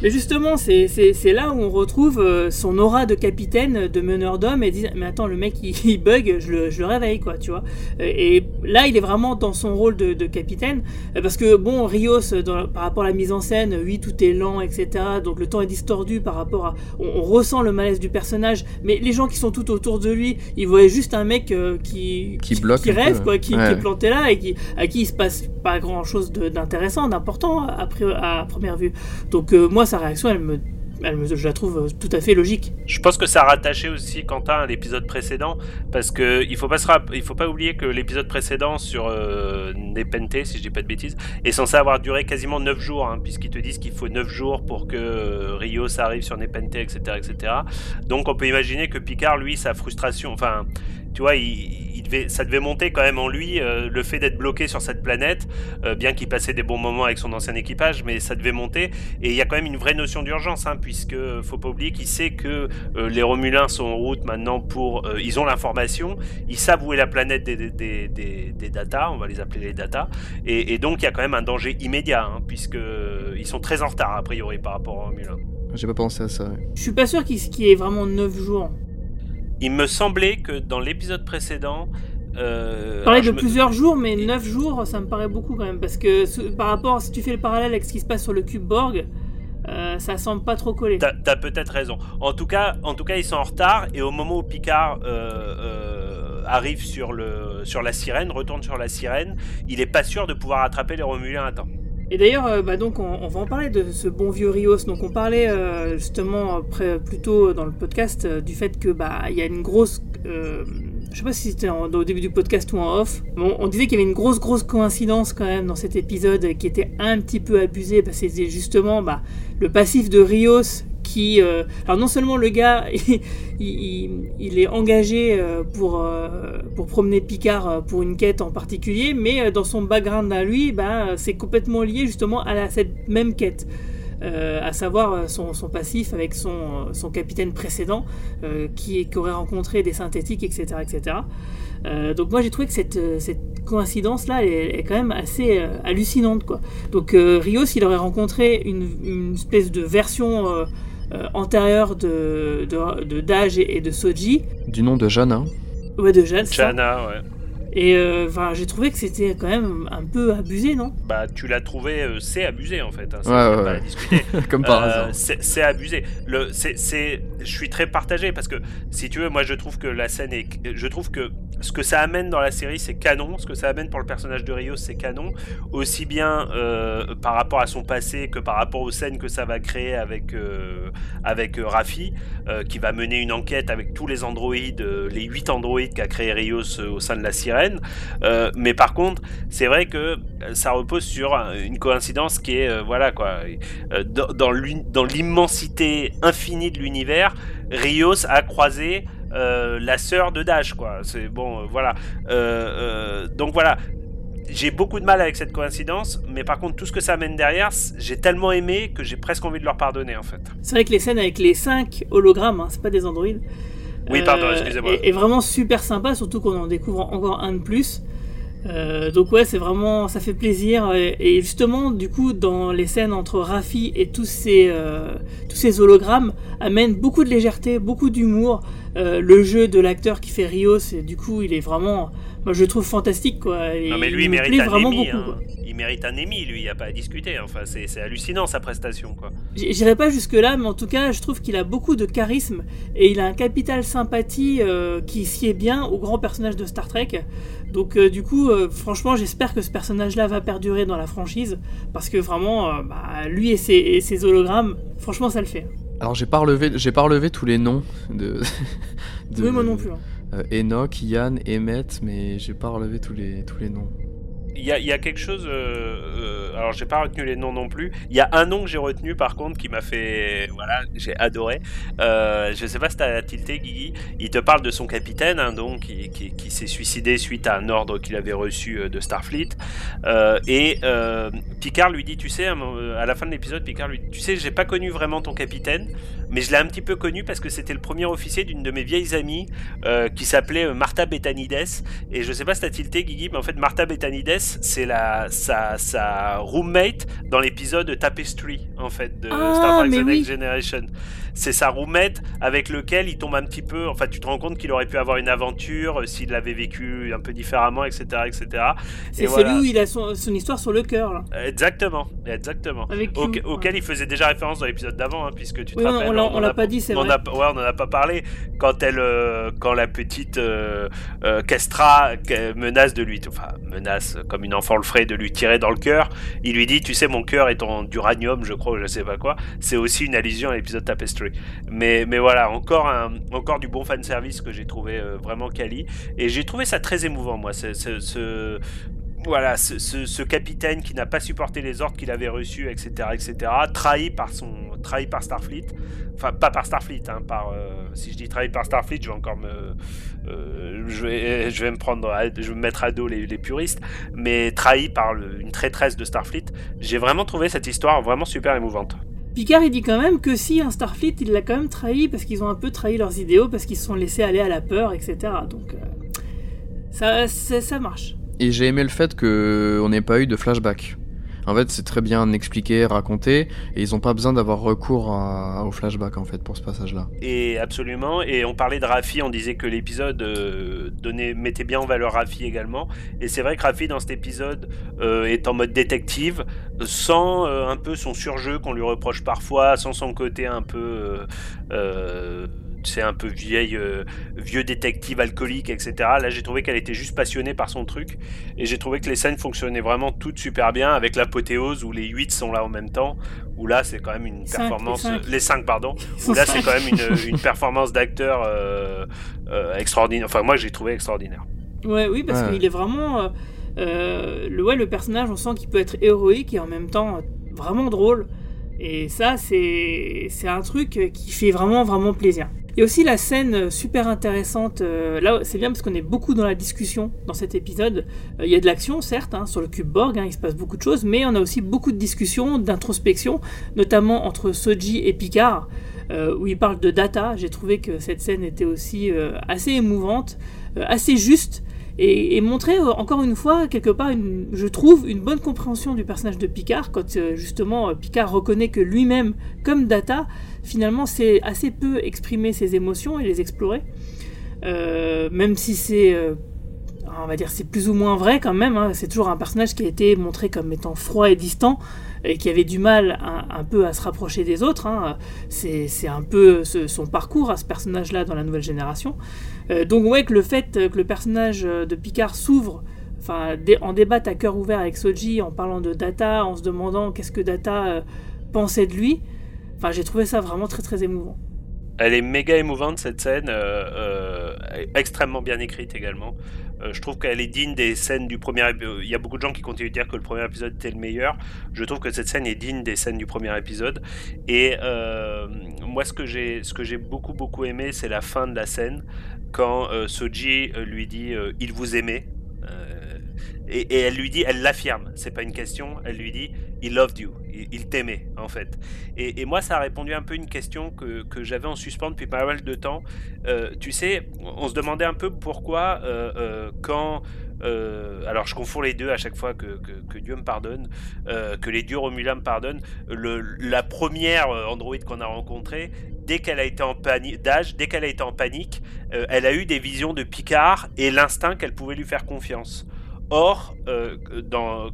Mais justement, c'est- là où on retrouve euh, son aura de capitaine, de meneur d'homme, et dit Mais attends, le mec il, il bug, je le, je le réveille, quoi, tu vois. Et là, il est vraiment dans son rôle de, de capitaine, euh, parce que, bon, Rios, euh, dans- par rapport à la mise en scène, oui, tout est lent, etc. Donc le temps est distordu par rapport à. On, on ressent le malaise du personnage, mais les gens qui sont tout autour de lui, ils voyaient juste un mec euh, qui, Qui bloque qui peu, rêve, quoi, qui, Ouais. qui est planté là, et qui, à qui il se passe pas grand chose d'intéressant, d'important à, à première vue. Donc euh, moi, sa réaction, elle me elle me- je la trouve euh, tout à fait logique. Je pense que ça rattachait aussi Quentin à l'épisode précédent parce que il faut pas faut pas oublier que l'épisode précédent sur euh, Nepenthe, si je dis pas de bêtises, est censé avoir duré quasiment 9 jours hein, puisqu'ils te disent qu'il faut 9 jours pour que euh, Rios arrive sur Nepenthe, etc., etc. Donc on peut imaginer que Picard, lui, sa frustration, enfin, tu vois, il, il devait, ça devait monter quand même en lui euh, le fait d'être bloqué sur cette planète, euh, bien qu'il passait des bons moments avec son ancien équipage, mais ça devait monter. Et il y a quand même une vraie notion d'urgence, hein, puisque faut pas oublier qu'il sait que euh, les Romulins sont en route maintenant pour, euh, ils ont l'information, ils savent où est la planète des, des, des, des, des data, on va les appeler les data, et, et donc il y a quand même un danger immédiat, hein, puisque euh, ils sont très en retard a priori par rapport aux Romulins. J'ai pas pensé à ça. ouais. Je suis pas sûr qu'il qu'il y ait vraiment 9 jours. Il me semblait que dans l'épisode précédent, euh, parlait de me- plusieurs jours, mais 9 jours, ça me paraît beaucoup quand même. Parce que ce- par rapport, si tu fais le parallèle avec ce qui se passe sur le cube Borg, euh, ça semble pas trop coller. T'as t'as peut-être raison. En tout cas, en tout cas, ils sont en retard et au moment où Picard euh, euh, arrive sur le sur la sirène, retourne sur la sirène, il est pas sûr de pouvoir attraper les Romuliens à temps. Et d'ailleurs, euh, bah donc, on, va en parler de ce bon vieux Rios. Donc, on parlait euh, justement après, plus tôt dans le podcast euh, du fait que bah il y a une grosse, euh, je sais pas si c'était au début du podcast ou en off. Bon, on disait qu'il y avait une grosse grosse coïncidence quand même dans cet épisode qui était un petit peu abusé. Bah, c'était justement bah, le passif de Rios qui, euh, alors non seulement le gars, il, est engagé euh, pour euh, pour promener Picard pour une quête en particulier, mais dans son background à lui, bah, c'est complètement lié justement à cette même quête. Euh, à savoir son, son passif avec son, son capitaine précédent qui, qui aurait rencontré des synthétiques, etc. etc. Donc moi j'ai trouvé que cette, cette coïncidence-là est, est quand même assez hallucinante. Quoi. Donc Rios il aurait rencontré une, une espèce de version euh, antérieure de, de, de Dage et, et de Soji, Du nom de Jana. ouais, de Jeanne. c'est ça. Jana, ouais. Et euh, enfin, j'ai trouvé que c'était quand même un peu abusé, non? Bah, tu l'as trouvé, euh, c'est abusé en fait. Hein, ça, Ouais, ouais, pas à ouais. discuter. Comme par Euh, hasard. c'est abusé. Le, c'est, c'est, je suis très partagé parce que si tu veux, moi je trouve que la scène est, je trouve que ce que ça amène dans la série c'est canon, ce que ça amène pour le personnage de Rios c'est canon, aussi bien euh, par rapport à son passé que par rapport aux scènes que ça va créer avec euh, avec euh, Raffi, euh, qui va mener une enquête avec tous les androïdes, euh, les huit androïdes qu'a créé Rios euh, au sein de la sirène. Euh, mais par contre, c'est vrai que euh, ça repose sur une coïncidence qui est, euh, voilà quoi, dans, l'immensité infinie de l'univers, Rios a croisé la sœur de Dash, quoi. C'est bon, voilà. Donc voilà. J'ai beaucoup de mal avec cette coïncidence, mais par contre, tout ce que ça amène derrière, j'ai tellement aimé que j'ai presque envie de leur pardonner, en fait. C'est vrai que les scènes avec les 5 hologrammes, hein, c'est pas des androïdes. Oui, pardon, excusez-moi. Est, est vraiment super sympa, surtout qu'on en découvre encore un de plus. Euh, donc ouais, c'est vraiment, ça fait plaisir. Et, et justement, du coup, dans les scènes entre Raffi et tous ces, euh, tous ces hologrammes, amène beaucoup de légèreté, beaucoup d'humour. Euh, le jeu de l'acteur qui fait Rios, et du coup, il est vraiment, moi je le trouve fantastique quoi. Et Non, mais lui, il mérite un vraiment Emmy. beaucoup. hein. Il mérite un Emmy, lui, il n'y a pas à discuter. Enfin, c'est c'est hallucinant sa prestation, quoi. J'irai pas jusque là, mais en tout cas, je trouve qu'il a beaucoup de charisme et il a un capital sympathie qui sied bien au grand personnage de Star Trek. Donc, euh, du coup, euh, franchement, j'espère que ce personnage-là va perdurer dans la franchise parce que vraiment, euh, bah, lui et ses, et ses hologrammes, franchement, ça le fait. Alors j'ai pas relevé, j'ai pas relevé tous les noms de. de- Oui, moi non plus. hein. Enoch, Yann, Emmett, mais j'ai pas relevé tous les tous les noms. Il y a, quelque chose. euh, euh, alors, j'ai pas retenu les noms non plus. Il y a un nom que j'ai retenu par contre qui m'a fait. Voilà, j'ai adoré. Euh, je sais pas si t'as tilté, Guigui. Il te parle de son capitaine, hein, donc, qui, qui- s'est suicidé suite à un ordre qu'il avait reçu euh, de Starfleet. Euh, et Picard lui dit Tu sais, à la fin de l'épisode, Picard lui dit Tu sais, j'ai pas connu vraiment ton capitaine, mais je l'ai un petit peu connu parce que c'était le premier officier d'une de mes vieilles amies qui s'appelait Martha Bethanides. Et je sais pas si t'as tilté, Guigui, mais en fait, Martha C'est la, sa, sa roommate dans l'épisode Tapestry, en fait, de Ah, Star Trek The oui. Next Generation. C'est sa roommate avec lequel il tombe un petit peu. Enfin, tu te rends compte qu'il aurait pu avoir une aventure euh, s'il l'avait vécu un peu différemment, etc. etc. C'est Et celui voilà. où il a son, son histoire sur le cœur. Là. Exactement, exactement. Avec Au- auquel ouais. il faisait déjà référence dans l'épisode d'avant, hein, puisque tu te Oui, on- rappelles. on l'a- en on l'a a- pas dit, c'est on vrai. a- ouais, on en a pas parlé. Quand elle, euh, quand la petite euh, euh, Kestra menace de lui, enfin menace, comme une enfant le ferait, de lui tirer dans le cœur. Il lui dit, tu sais, mon cœur est en d'uranium, je crois, ou je sais pas quoi. C'est aussi une allusion à l'épisode Tapestry. Mais, mais voilà, encore, un, encore du bon fanservice que j'ai trouvé euh, vraiment quali. Et j'ai trouvé ça très émouvant, moi, ce, voilà, ce, ce, capitaine qui n'a pas supporté les ordres qu'il avait reçus, etc., etc., trahi par son, trahi par Starfleet, enfin pas par Starfleet, hein, par, euh, si je dis trahi par Starfleet, je vais encore me, euh, je vais, je vais me prendre, je vais me mettre à dos les, les puristes, mais trahi par une traîtresse de Starfleet. J'ai vraiment trouvé cette histoire vraiment super émouvante. Picard il dit quand même que si un Starfleet il l'a quand même trahi parce qu'ils ont un peu trahi leurs idéaux parce qu'ils se sont laissés aller à la peur etc donc euh, ça, ça marche et j'ai aimé le fait qu'on n'ait pas eu de flashback. En fait, c'est très bien expliqué, raconté, et ils n'ont pas besoin d'avoir recours au flashback en fait pour ce passage-là. Et absolument. Et on parlait de Rafi, on disait que l'épisode euh, mettait bien en valeur Rafi également. Et c'est vrai que Rafi dans cet épisode euh, est en mode détective, sans euh, un peu son surjeu qu'on lui reproche parfois, sans son côté un peu euh, c'est un peu vieille, euh, vieux détective alcoolique, etc. Là, j'ai trouvé qu'elle était juste passionnée par son truc. Et j'ai trouvé que les scènes fonctionnaient vraiment toutes super bien, avec l'apothéose où les 8 sont là en même temps. Où là, c'est quand même une Cinq, performance. les cinq. Les 5, pardon. Où là, c'est quand même une, une performance d'acteur euh, euh, extraordinaire. Enfin, moi, j'ai trouvé extraordinaire. Ouais, oui, parce Ouais. qu'il est vraiment. euh, euh, le, ouais, le personnage, on sent qu'il peut être héroïque et en même temps vraiment drôle. Et ça, c'est c'est un truc qui fait vraiment, vraiment plaisir. Il y a aussi la scène euh, super intéressante. euh, là, c'est bien parce qu'on est beaucoup dans la discussion dans cet épisode. Euh, il y a de l'action, certes, hein, sur le cube Borg, hein, il se passe beaucoup de choses, mais on a aussi beaucoup de discussions, d'introspection, notamment entre Soji et Picard, où ils parlent de data. J'ai trouvé que cette scène était aussi assez émouvante, assez juste et, et montrer encore une fois quelque part je trouve une bonne compréhension du personnage de Picard quand justement Picard reconnaît que lui-même comme Data finalement c'est assez peu exprimer ses émotions et les explorer Euh, même si c'est euh, on va dire c'est plus ou moins vrai quand même hein. c'est toujours un personnage qui a été montré comme étant froid et distant et qui avait du mal un, peu à se rapprocher des autres hein. c'est un peu ce- son parcours à ce personnage là dans la nouvelle génération euh, donc ouais que le fait que le personnage de Picard s'ouvre, en débatte à cœur ouvert avec Soji en parlant de Data, en se demandant qu'est-ce que Data pensait de lui, enfin j'ai trouvé ça vraiment très très émouvant. Elle est méga émouvante cette scène, euh, euh, extrêmement bien écrite également. Euh, je trouve qu'elle est digne des scènes du premier épisode. Il y a beaucoup de gens qui continuent de dire que le premier épisode était le meilleur. Je trouve que cette scène est digne des scènes du premier épisode. Et moi, ce que j'ai, beaucoup beaucoup aimé, c'est la fin de la scène quand Soji lui dit il vous aimait. Et, et elle lui dit, elle l'affirme, c'est pas une question, elle lui dit he loved you, il, t'aimait en fait. Et, moi, ça a répondu un peu une question que, j'avais en suspens depuis pas mal de temps. Euh, tu sais, on se demandait un peu pourquoi, euh, euh, quand. alors, je confonds les deux à chaque fois que, Dieu me pardonne, que les dieux Romulans me pardonnent. La première androïde qu'on a rencontrée, dès qu'elle a été en panique, dès qu'elle a été en panique, elle a eu des visions de Picard et l'instinct qu'elle pouvait lui faire confiance. Or, euh,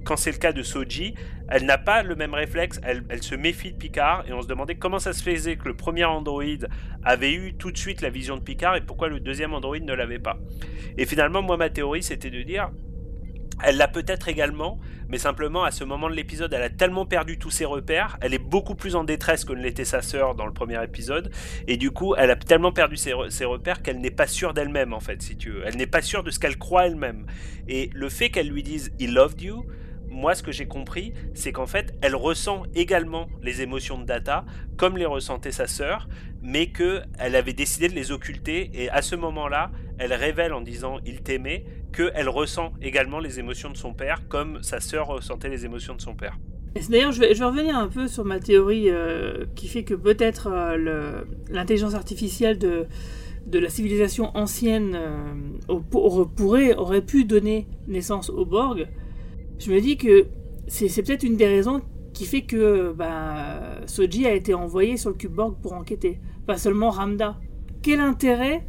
quand c'est le cas de Soji, elle n'a pas le même réflexe, elle se méfie de Picard, et on se demandait comment ça se faisait que le premier androïde avait eu tout de suite la vision de Picard, et pourquoi le deuxième androïde ne l'avait pas. Et finalement, moi, ma théorie, c'était de dire, elle l'a peut-être également, mais simplement à ce moment de l'épisode, elle a tellement perdu tous ses repères, elle est beaucoup plus en détresse que ne l'était sa sœur dans le premier épisode, et du coup, elle a tellement perdu ses, re- ses repères qu'elle n'est pas sûre d'elle-même, en fait, si tu veux. Elle n'est pas sûre de ce qu'elle croit elle-même. Et le fait qu'elle lui dise He loved you, moi, ce que j'ai compris, c'est qu'en fait, elle ressent également les émotions de Data, comme les ressentait sa sœur, mais que elle avait décidé de les occulter. Et à ce moment-là, elle révèle en disant il t'aimait qu'elle ressent également les émotions de son père, comme sa sœur ressentait les émotions de son père. D'ailleurs, je vais, je revenir un peu sur ma théorie euh, qui fait que peut-être euh, l'intelligence artificielle de, la civilisation ancienne euh, pourrait, aurait pu donner naissance au Borg. Je me dis que c'est peut-être une des raisons qui fait que bah, Soji a été envoyé sur le cube Borg pour enquêter, pas seulement Ramda. Quel intérêt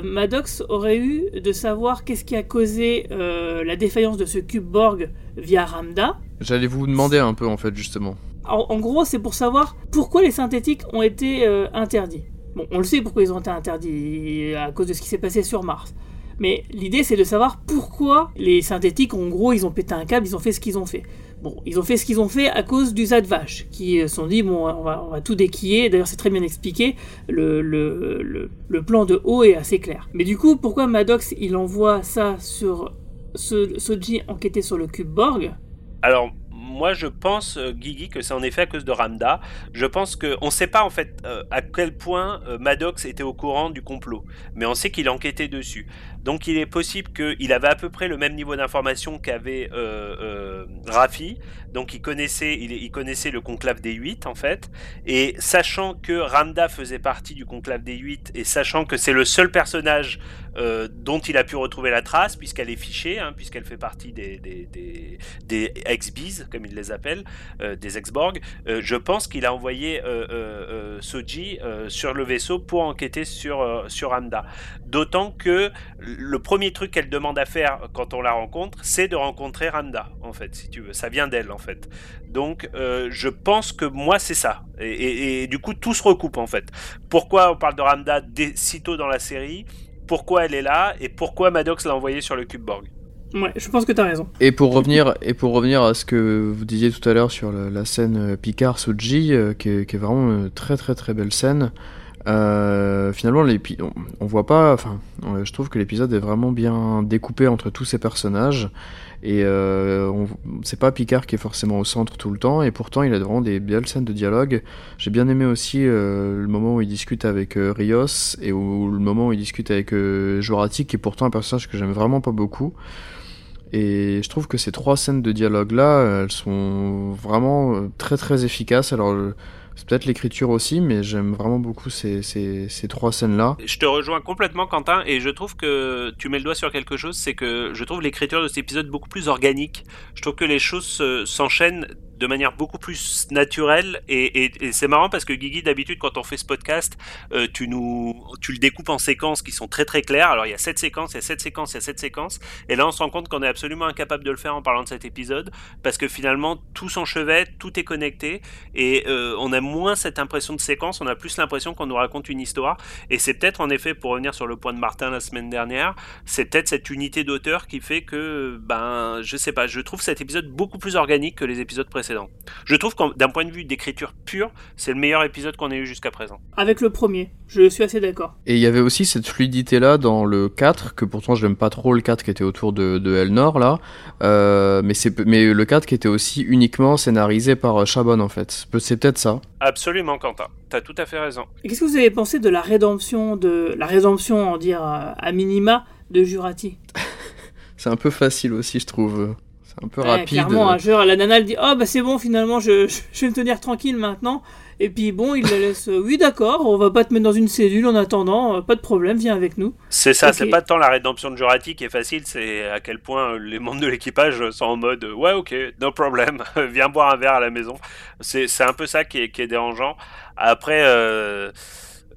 Maddox aurait eu de savoir qu'est-ce qui a causé euh, la défaillance de ce cube Borg via Ramda J'allais vous demander un peu en fait justement. en, en gros, c'est pour savoir pourquoi les synthétiques ont été euh, interdits. Bon, on le sait pourquoi ils ont été interdits à cause de ce qui s'est passé sur Mars. Mais l'idée, c'est de savoir pourquoi les synthétiques, en gros, ils ont pété un câble, ils ont fait ce qu'ils ont fait. Bon, ils ont fait ce qu'ils ont fait à cause du Zadvash, qui se sont dit, bon, on va, tout déquiller. D'ailleurs, c'est très bien expliqué. Le, plan de haut est assez clair. Mais du coup, pourquoi Maddox, il envoie ça sur ce, Soji enquêter sur le cube Borg? Alors, moi je pense, euh, Guigui, que c'est en effet à cause de Ramda. Je pense qu'on ne sait pas en fait euh, à quel point euh, Maddox était au courant du complot, mais on sait qu'il enquêtait dessus. Donc il est possible qu'il avait à peu près le même niveau d'information qu'avait euh, euh, Rafi. Donc il connaissait, il, connaissait le conclave des 8 en fait. Et sachant que Ramda faisait partie du conclave des 8 et sachant que c'est le seul personnage euh, dont il a pu retrouver la trace, puisqu'elle est fichée, hein, puisqu'elle fait partie des, des, ex-bees, comme il les appelle, euh, des ex-Borg, euh, je pense qu'il a envoyé Soji sur le vaisseau pour enquêter sur, sur Ramda. D'autant que le premier truc qu'elle demande à faire quand on la rencontre, c'est de rencontrer Ramda, en fait, si tu veux. Ça vient d'elle, en fait. Donc, je pense que moi, c'est ça. Et, du coup, tout se recoupe, en fait. Pourquoi on parle de Ramda si tôt dans la série? Pourquoi elle est là Et pourquoi Maddox l'a envoyée sur le cube Borg Ouais, je pense que tu as raison. Et pour revenir et pour revenir à ce que vous disiez tout à l'heure sur la, scène euh, Picard Soji, euh, qui, est, qui, est, vraiment une très très très belle scène. Euh, finalement, on, on, voit pas. Enfin, je trouve que l'épisode est vraiment bien découpé entre tous ces personnages. Et euh, c'est pas Picard qui est forcément au centre tout le temps. Et pourtant, il a vraiment des belles scènes de dialogue. J'ai bien aimé aussi euh, le moment où il discute avec euh, Rios et où, le moment où il discute avec euh, Jorati, qui est pourtant un personnage que j'aime vraiment pas beaucoup. Et je trouve que ces trois scènes de dialogue là, elles sont vraiment très très efficaces. Alors c'est peut-être l'écriture aussi, mais j'aime vraiment beaucoup ces, ces, ces trois scènes-là. Je te rejoins complètement, Quentin, et je trouve que tu mets le doigt sur quelque chose, c'est que je trouve l'écriture de cet épisode beaucoup plus organique. Je trouve que les choses s'enchaînent de manière beaucoup plus naturelle et, c'est marrant parce que Guigui d'habitude quand on fait ce podcast euh, tu nous tu le découpes en séquences qui sont très très claires. Alors il y a cette séquence il y a cette séquence il y a cette séquence et là on se rend compte qu'on est absolument incapable de le faire en parlant de cet épisode parce que finalement tout s'enchevête tout est connecté et euh, on a moins cette impression de séquence. On a plus l'impression qu'on nous raconte une histoire. Et c'est peut-être en effet pour revenir sur le point de Martin la semaine dernière c'est peut-être cette unité d'auteur qui fait que ben je sais pas je trouve cet épisode beaucoup plus organique que les épisodes précédents je trouve que d'un point de vue d'écriture pure, c'est le meilleur épisode qu'on ait eu jusqu'à présent. Avec le premier, je suis assez d'accord. Et il y avait aussi cette fluidité là dans le 4, que pourtant je n'aime pas trop le 4 qui était autour de, de Elnor là, euh, mais, mais le 4 qui était aussi uniquement scénarisé par Chabon en fait. C'est peut-être ça. Absolument Quentin, t'as tout à fait raison. Et qu'est-ce que vous avez pensé de la rédemption, de la rédemption, en dire à minima, de Jurati? C'est un peu facile aussi je trouve. C'est un peu rapide. Clairement, un jeu, la nana elle dit Oh, bah c'est bon, finalement, je, je, vais me tenir tranquille maintenant. Et puis bon, il la laisse euh, Oui, d'accord, on va pas te mettre dans une cellule en attendant, euh, pas de problème, viens avec nous. C'est ça, c'est pas tant la rédemption de Jurati qui est facile, c'est à quel point les membres de l'équipage sont en mode Ouais, ok, no problem, viens boire un verre à la maison. C'est un peu ça qui est, qui est dérangeant. Après. Euh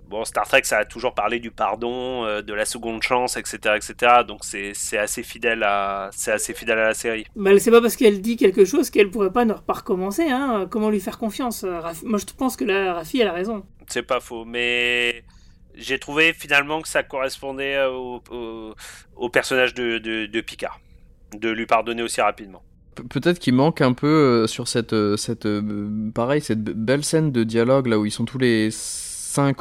bon, Star Trek, ça a toujours parlé du pardon, euh, de la seconde chance, etc., etc. Donc c'est assez fidèle à c'est assez fidèle à la série. Bah, c'est pas parce qu'elle dit quelque chose qu'elle pourrait pas ne pas recommencer. Hein. Comment lui faire confiance euh, Moi, je pense que la Rafi, elle a raison. C'est pas faux, mais j'ai trouvé finalement que ça correspondait au, au, personnage de, de, de, Picard, de lui pardonner aussi rapidement. Peut-être qu'il manque un peu euh, sur cette, cette pareil, cette belle scène de dialogue là où ils sont tous les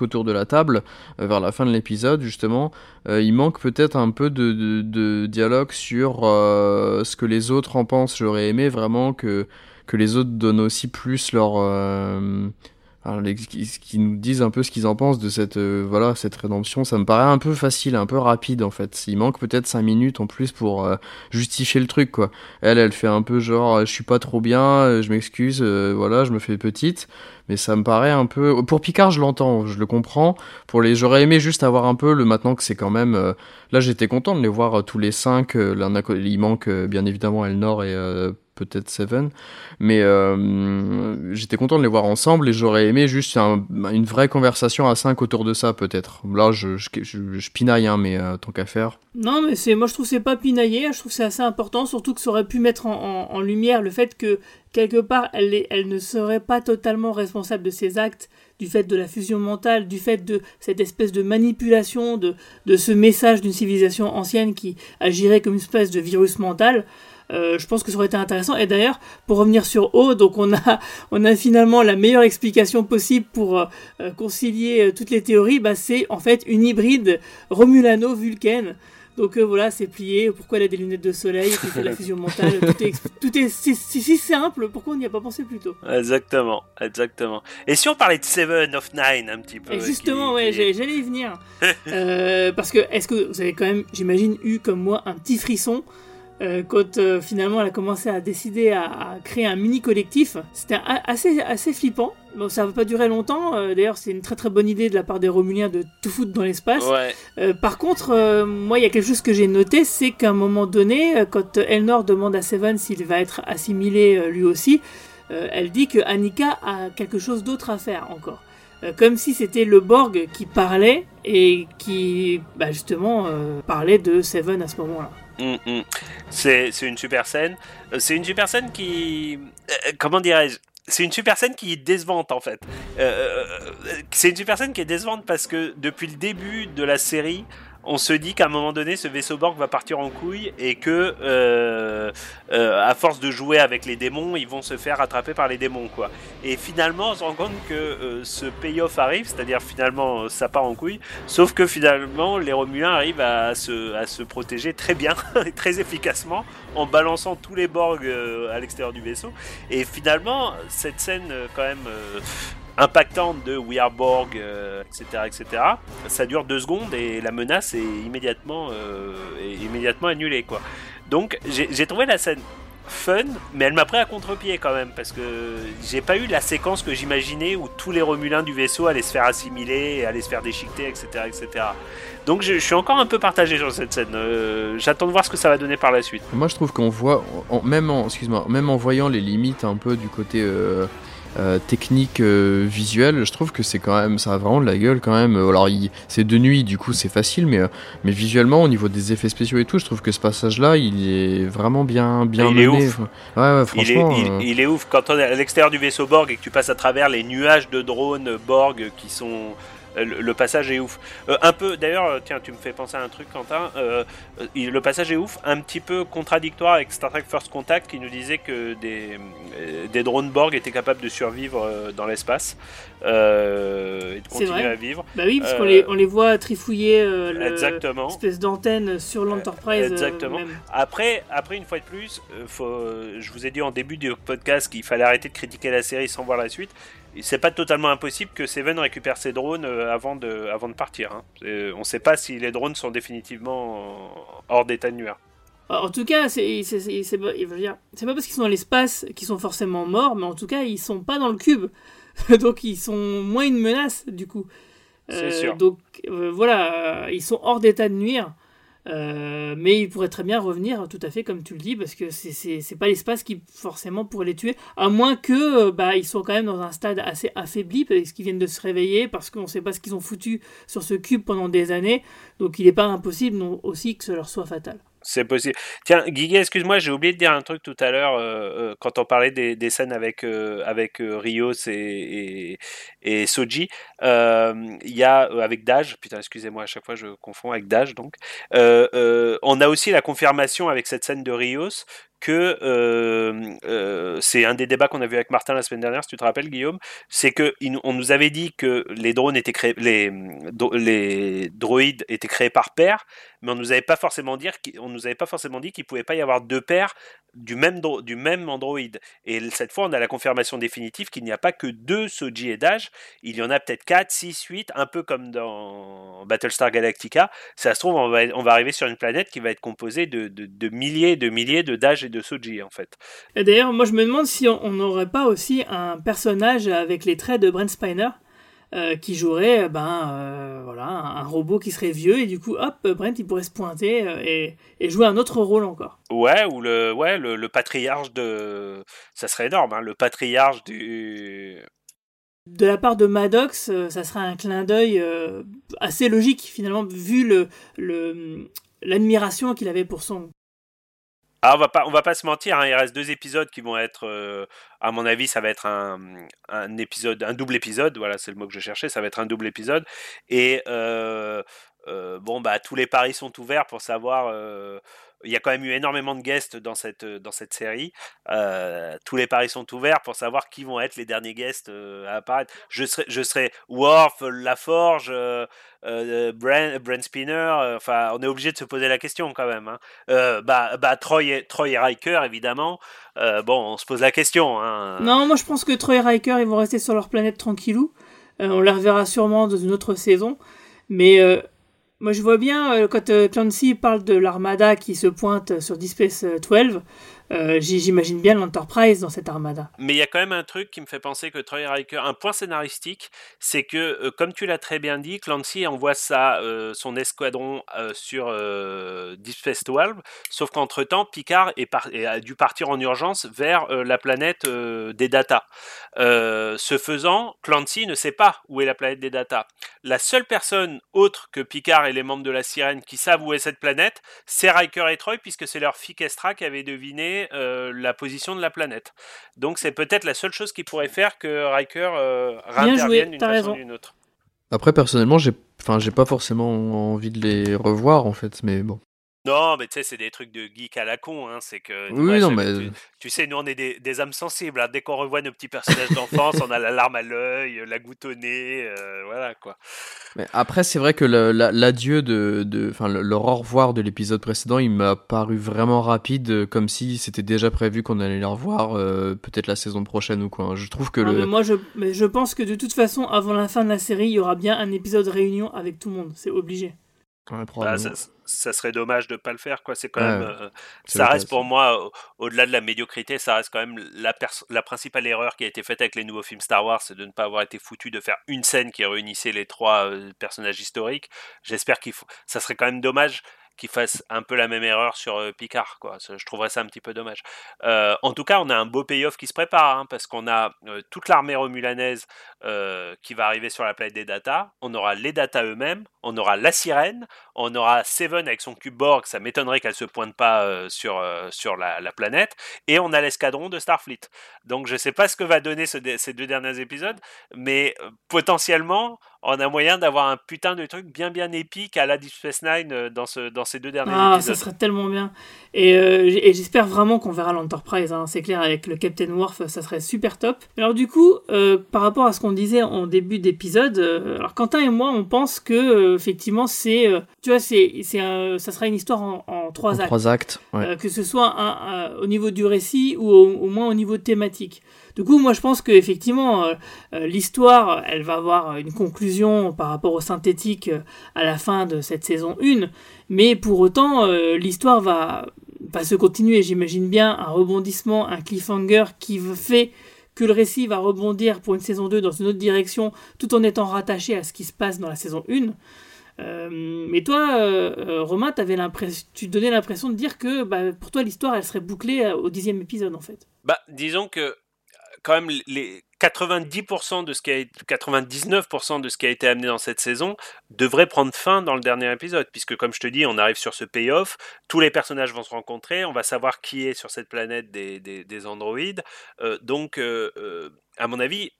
autour de la table, euh, vers la fin de l'épisode justement, euh, il manque peut-être un peu de, dialogue sur euh, ce que les autres en pensent. J'aurais aimé vraiment que les autres donnent aussi plus leur qui, nous disent un peu ce qu'ils en pensent de cette euh, voilà cette rédemption ça me paraît un peu facile un peu rapide en fait. Il manque peut-être 5 minutes en plus pour euh, justifier le truc quoi. Elle elle fait un peu genre je suis pas trop bien euh, je m'excuse voilà je me fais petite. Mais ça me paraît un peu pour Picard je l'entends je le comprends. Pour les j'aurais aimé juste avoir un peu le maintenant que c'est quand même là j'étais content de les voir tous les cinq il manque bien évidemment Elnor et peut-être Seven. Mais euh, j'étais content de les voir ensemble et j'aurais aimé juste une vraie conversation à cinq autour de ça, peut-être. Là, je, pinaille, hein, mais euh, tant qu'à faire. Non, mais c'est, moi je trouve c'est pas pinailler, je trouve c'est assez important, surtout que ça aurait pu mettre en, lumière le fait que quelque part elle, ne serait pas totalement responsable de ses actes du fait de la fusion mentale, du fait de cette espèce de manipulation de ce message d'une civilisation ancienne qui agirait comme une espèce de virus mental. Euh, je pense que ça aurait été intéressant. Et d'ailleurs, pour revenir sur O, donc on a, on a finalement la meilleure explication possible pour euh, euh, concilier toutes les théories. Bah, c'est en fait une hybride Romulano-Vulcaine. Donc voilà, c'est plié. Pourquoi elle a des lunettes de soleil? Qui fait de la fusion mentale? Tout est, tout est si, si, simple. Pourquoi on n'y a pas pensé plus tôt? Exactement, exactement. Et si on parlait de Seven of Nine un petit peu Et Justement, ouais, j'allais y venir. parce que est-ce que vous avez quand même, j'imagine, eu comme moi un petit frisson euh, quand euh, finalement elle a commencé à décider à, créer un mini collectif. C'était assez, assez flippant. Bon, ça va pas durer longtemps. Euh, d'ailleurs, c'est une très très bonne idée de la part des Romuliens de tout foutre dans l'espace. par contre, moi, il y a quelque chose que j'ai noté, c'est qu'à un moment donné, quand Elnor demande à Seven s'il va être assimilé lui aussi, elle dit que Annika a quelque chose d'autre à faire encore comme si c'était le Borg qui parlait et qui bah, justement parlait de Seven à ce moment-là. Mm, mm. C'est une super scène. Euh, c'est une super scène qui. Euh, comment dirais-je? C'est une super scène qui est décevante en fait. Euh, c'est une super scène qui est décevante parce que depuis le début de la série, on se dit qu'à un moment donné, ce vaisseau Borg va partir en couille et que, euh, euh, à force de jouer avec les démons, ils vont se faire attraper par les démons, quoi. Et finalement, on se rend compte que euh, ce payoff arrive, c'est-à-dire finalement, ça part en couille, sauf que finalement, les Romuliens arrivent à se, protéger très bien, très efficacement, en balançant tous les Borg à l'extérieur du vaisseau. Et finalement, cette scène, quand même impactante de We Are Borg, etc., euh, etc. Ça dure deux secondes et la menace est immédiatement, euh, immédiatement annulée, quoi. Donc j'ai trouvé la scène fun, mais elle m'a pris à contre-pied quand même, parce que j'ai pas eu la séquence que j'imaginais où tous les Romulins du vaisseau allaient se faire assimiler, allaient se faire déchiqueter, etc. etc. Donc je, suis encore un peu partagé sur cette scène. Euh, j'attends de voir ce que ça va donner par la suite. Moi je trouve qu'on voit, même en, excuse-moi, même en voyant les limites un peu du côté technique euh, visuelle, je trouve que c'est quand même, ça a vraiment de la gueule quand même. Alors, c'est de nuit, du coup, c'est facile, mais, euh, mais visuellement, au niveau des effets spéciaux et tout, je trouve que ce passage-là, il est vraiment bien, bien il Est ouf. Ouais, franchement. Il est, il est, ouf quand on est à l'extérieur du vaisseau Borg et que tu passes à travers les nuages de drones Borg qui sont euh, le, passage est ouf. Euh, un peu, d'ailleurs, euh, tiens, tu me fais penser à un truc, Quentin. le passage est ouf, un petit peu contradictoire avec Star Trek First Contact qui nous disait que des, des drones Borg étaient capables de survivre dans l'espace et de continuer à vivre. Bah oui, parce qu'on les, on les voit trifouiller Exactement. espèce d'antenne sur l'Enterprise. Exactement. Après, après, une fois de plus, faut, je vous ai dit en début du podcast qu'il fallait arrêter de critiquer la série sans voir la suite c'est pas totalement impossible que Seven récupère ses drones euh, avant de, avant de partir. Hein. On ne sait pas si les drones sont définitivement hors d'état de nuire. En tout cas, c'est pas parce qu'ils sont dans l'espace qu'ils sont forcément morts, mais en tout cas, ils sont pas dans le cube. donc, ils sont moins une menace, du coup. C'est euh, sûr. Donc, euh, voilà, ils sont hors d'état de nuire. Euh, mais ils pourraient très bien revenir, tout à fait comme tu le dis, parce que c'est pas l'espace qui forcément pourrait les tuer, à moins que euh, bah, ils soient quand même dans un stade assez affaibli, parce qu'ils viennent de se réveiller, parce qu'on ne sait pas ce qu'ils ont foutu sur ce cube pendant des années, donc il n'est pas impossible non, aussi que ce leur soit fatal. C'est possible. Tiens, Guigui, excuse-moi, j'ai oublié de dire un truc tout à l'heure euh, euh, quand on parlait des, scènes avec, euh, avec Rios et, et, Soji. Il y a avec Dage, putain, excusez-moi, à chaque fois je confonds avec Dage, donc. on a aussi la confirmation avec cette scène de Rios que c'est un des débats qu'on a vu avec Martin la semaine dernière, si tu te rappelles, Guillaume, c'est que on nous avait dit que les drones étaient créés, les, les droïdes étaient créés par paire, mais on nous avait pas forcément dire, on nous avait pas forcément dit qu'il pouvait pas y avoir deux paires du même du même Android. Et cette fois, on a la confirmation définitive qu'il n'y a pas que deux Soji et Dash, il y en a peut-être 4, 6, 8, un peu comme dans Battlestar Galactica. Ça se trouve, on va, on va arriver sur une planète qui va être composée de, de, de milliers, de milliers de Dash et de Soji en fait. Et d'ailleurs, moi je me demande si on n'aurait pas aussi un personnage avec les traits de Brent Spiner? Euh, qui jouerait ben euh, voilà un robot qui serait vieux et du coup hop Brent il pourrait se pointer euh, et, et, jouer un autre rôle encore. Ouais ou le ouais le, patriarche de ça serait énorme hein, le patriarche du de la part de Maddox, ça serait un clin d'œil assez logique finalement vu le l'admiration qu'il avait pour son Alors, on va pas, va pas se mentir, hein, il reste deux épisodes qui vont être, euh, à mon avis, ça va être un double épisode. Voilà, c'est le mot que je cherchais. Ça va être un double épisode. Et euh, euh, bon, bah, tous les paris sont ouverts pour savoir. Euh, il y a quand même eu énormément de guests dans cette, dans cette série. Euh, tous les paris sont ouverts pour savoir qui vont être les derniers guests euh, à apparaître. Je serai, je serai Worf, Laforge, euh, euh, Brent, Brent Spinner. euh, Enfin, on est obligé de se poser la question quand même. hein. Euh, bah, bah, Troy, et, Riker, évidemment. Euh, bon, on se pose la question. Hein. Non, moi je pense que Troy et Riker ils vont rester sur leur planète tranquillou. Euh, on les reverra sûrement dans une autre saison. Mais euh, moi je vois bien euh, quand euh, Clancy parle de l'armada qui se pointe sur Deep Space euh, 12, euh, j'imagine bien l'Enterprise dans cette armada. Mais il y a quand même un truc qui me fait penser que Troy Riker, un point scénaristique, c'est que, euh, comme tu l'as très bien dit, Clancy envoie euh, son escadron sur Deep Space 12, sauf qu'entre-temps, Picard a dû partir en urgence vers la planète des data. Ce faisant, Clancy ne sait pas où est la planète des data. La seule personne autre que Picard et les membres de la sirène qui savent où est cette planète, c'est Riker et Troy, puisque c'est leur fille Kestra qui avait deviné euh, la position de la planète. Donc c'est peut-être la seule chose qui pourrait faire que Riker euh, joué, d'une façon ou d'une autre. Après, personnellement, j'ai enfin, j'ai pas forcément envie de les revoir, en fait, mais bon. Non, mais tu sais, c'est des trucs de geek à la con. Hein. C'est que Oui, ouais, non, mais- tu, tu sais, nous on est des, des âmes sensibles. hein. Dès qu'on revoit nos petits personnages d'enfance, on a la larme à l'œil, la goutte au nez, euh, voilà quoi. Mais après, c'est vrai que le- la- l'adieu de, de, enfin, le, le au revoir de l'épisode précédent, il m'a paru vraiment rapide, euh, comme si c'était déjà prévu qu'on allait les revoir, euh, peut-être la saison prochaine ou quoi. Je trouve que Non, le, mais moi je, mais je pense que de toute façon, avant la fin de la série, il y aura bien un épisode réunion avec tout le monde. C'est obligé. Ouais, Bah, ça, ça serait dommage de pas le faire, quoi. C'est quand Ouais, même, euh, ça reste pour moi, au- au-delà de la médiocrité, ça reste quand même la, la principale erreur qui a été faite avec les nouveaux films Star Wars, c'est de ne pas avoir été foutu de faire une scène qui réunissait les trois euh, personnages historiques. J'espère qu'il faut, ça serait quand même dommage qu'ils fassent un peu la même erreur sur euh, Picard, quoi. Je trouverais ça un petit peu dommage. Euh, en tout cas, on a un beau payoff qui se prépare, hein, parce qu'on a euh, toute l'armée romulanaise qui va arriver sur la planète des Data. On aura les Data eux-mêmes, on aura la sirène, on aura Seven avec son cube Borg, ça m'étonnerait qu'elle se pointe pas euh, sur, euh, sur la, la planète, et on a l'escadron de Starfleet. Donc je sais pas ce que va donner ce ces deux derniers épisodes, mais euh, potentiellement, on a moyen d'avoir un putain de truc bien bien épique à la Deep Space Nine dans, ce, dans ces deux derniers Ah, épisodes. ça serait tellement bien. Et, euh, j'espère vraiment qu'on verra l'Enterprise. hein. C'est clair, avec le Captain Worf, ça serait super top. Alors du coup, euh, par rapport à ce qu'on disait en début d'épisode, euh, alors Quentin et moi, on pense que effectivement, c'est, tu vois, c'est, c'est, un- ça sera une histoire en, en trois En actes. trois actes, ouais. Euh, que ce soit un- un- au niveau du récit ou au, au moins au niveau thématique. Du coup, moi je pense que effectivement, euh, euh, l'histoire, elle va avoir une conclusion par rapport au synthétique euh, à la fin de cette saison 1, mais pour autant, euh, l'histoire va, va se continuer. J'imagine bien un rebondissement, un cliffhanger qui fait que le récit va rebondir pour une saison 2 dans une autre direction, tout en étant rattaché à ce qui se passe dans la saison 1. Euh, mais toi, euh, euh, Romain, tu donnais l'impression de dire que bah, pour toi l'histoire elle serait bouclée euh, au dixième épisode en fait. Bah, disons que quand même les 90% de ce qui a été, 99% de ce qui a été amené dans cette saison devrait prendre fin dans le dernier épisode, puisque comme je te dis, on arrive sur ce payoff, tous les personnages vont se rencontrer, on va savoir qui est sur cette planète des, des, des androïdes, donc à mon avis,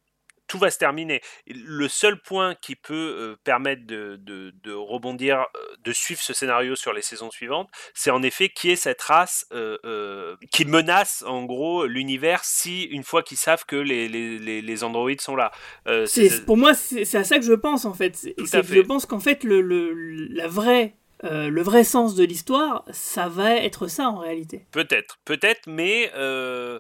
tout va se terminer. Le seul point qui peut euh, permettre de, de, de rebondir, euh, de suivre ce scénario sur les saisons suivantes, c'est en effet qui est cette race euh, qui menace en gros l'univers si une fois qu'ils savent que les, les, les, les androïdes sont là. C'est, pour moi, c'est, à ça que je pense en fait. C'est, je pense qu'en fait le, le, la vraie, euh, le vrai sens de l'histoire, ça va être ça en réalité. Peut-être, peut-être, mais euh,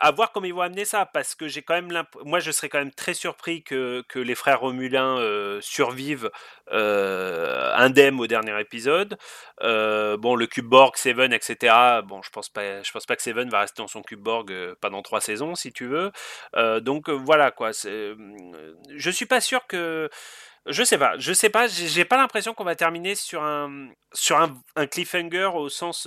à voir comment ils vont amener ça, parce que j'ai quand même moi je serais quand même très surpris que, que les frères Romulins euh, survivent euh, indemnes au dernier épisode. Euh, bon, le cube Borg, Seven, etc. Bon, je pense pas, pense pas que Seven va rester dans son cube Borg pendant trois saisons, si tu veux. Donc voilà quoi. Je suis pas sûr que je sais pas, je sais pas, j'ai pas l'impression qu'on va terminer sur un sur un, cliffhanger au sens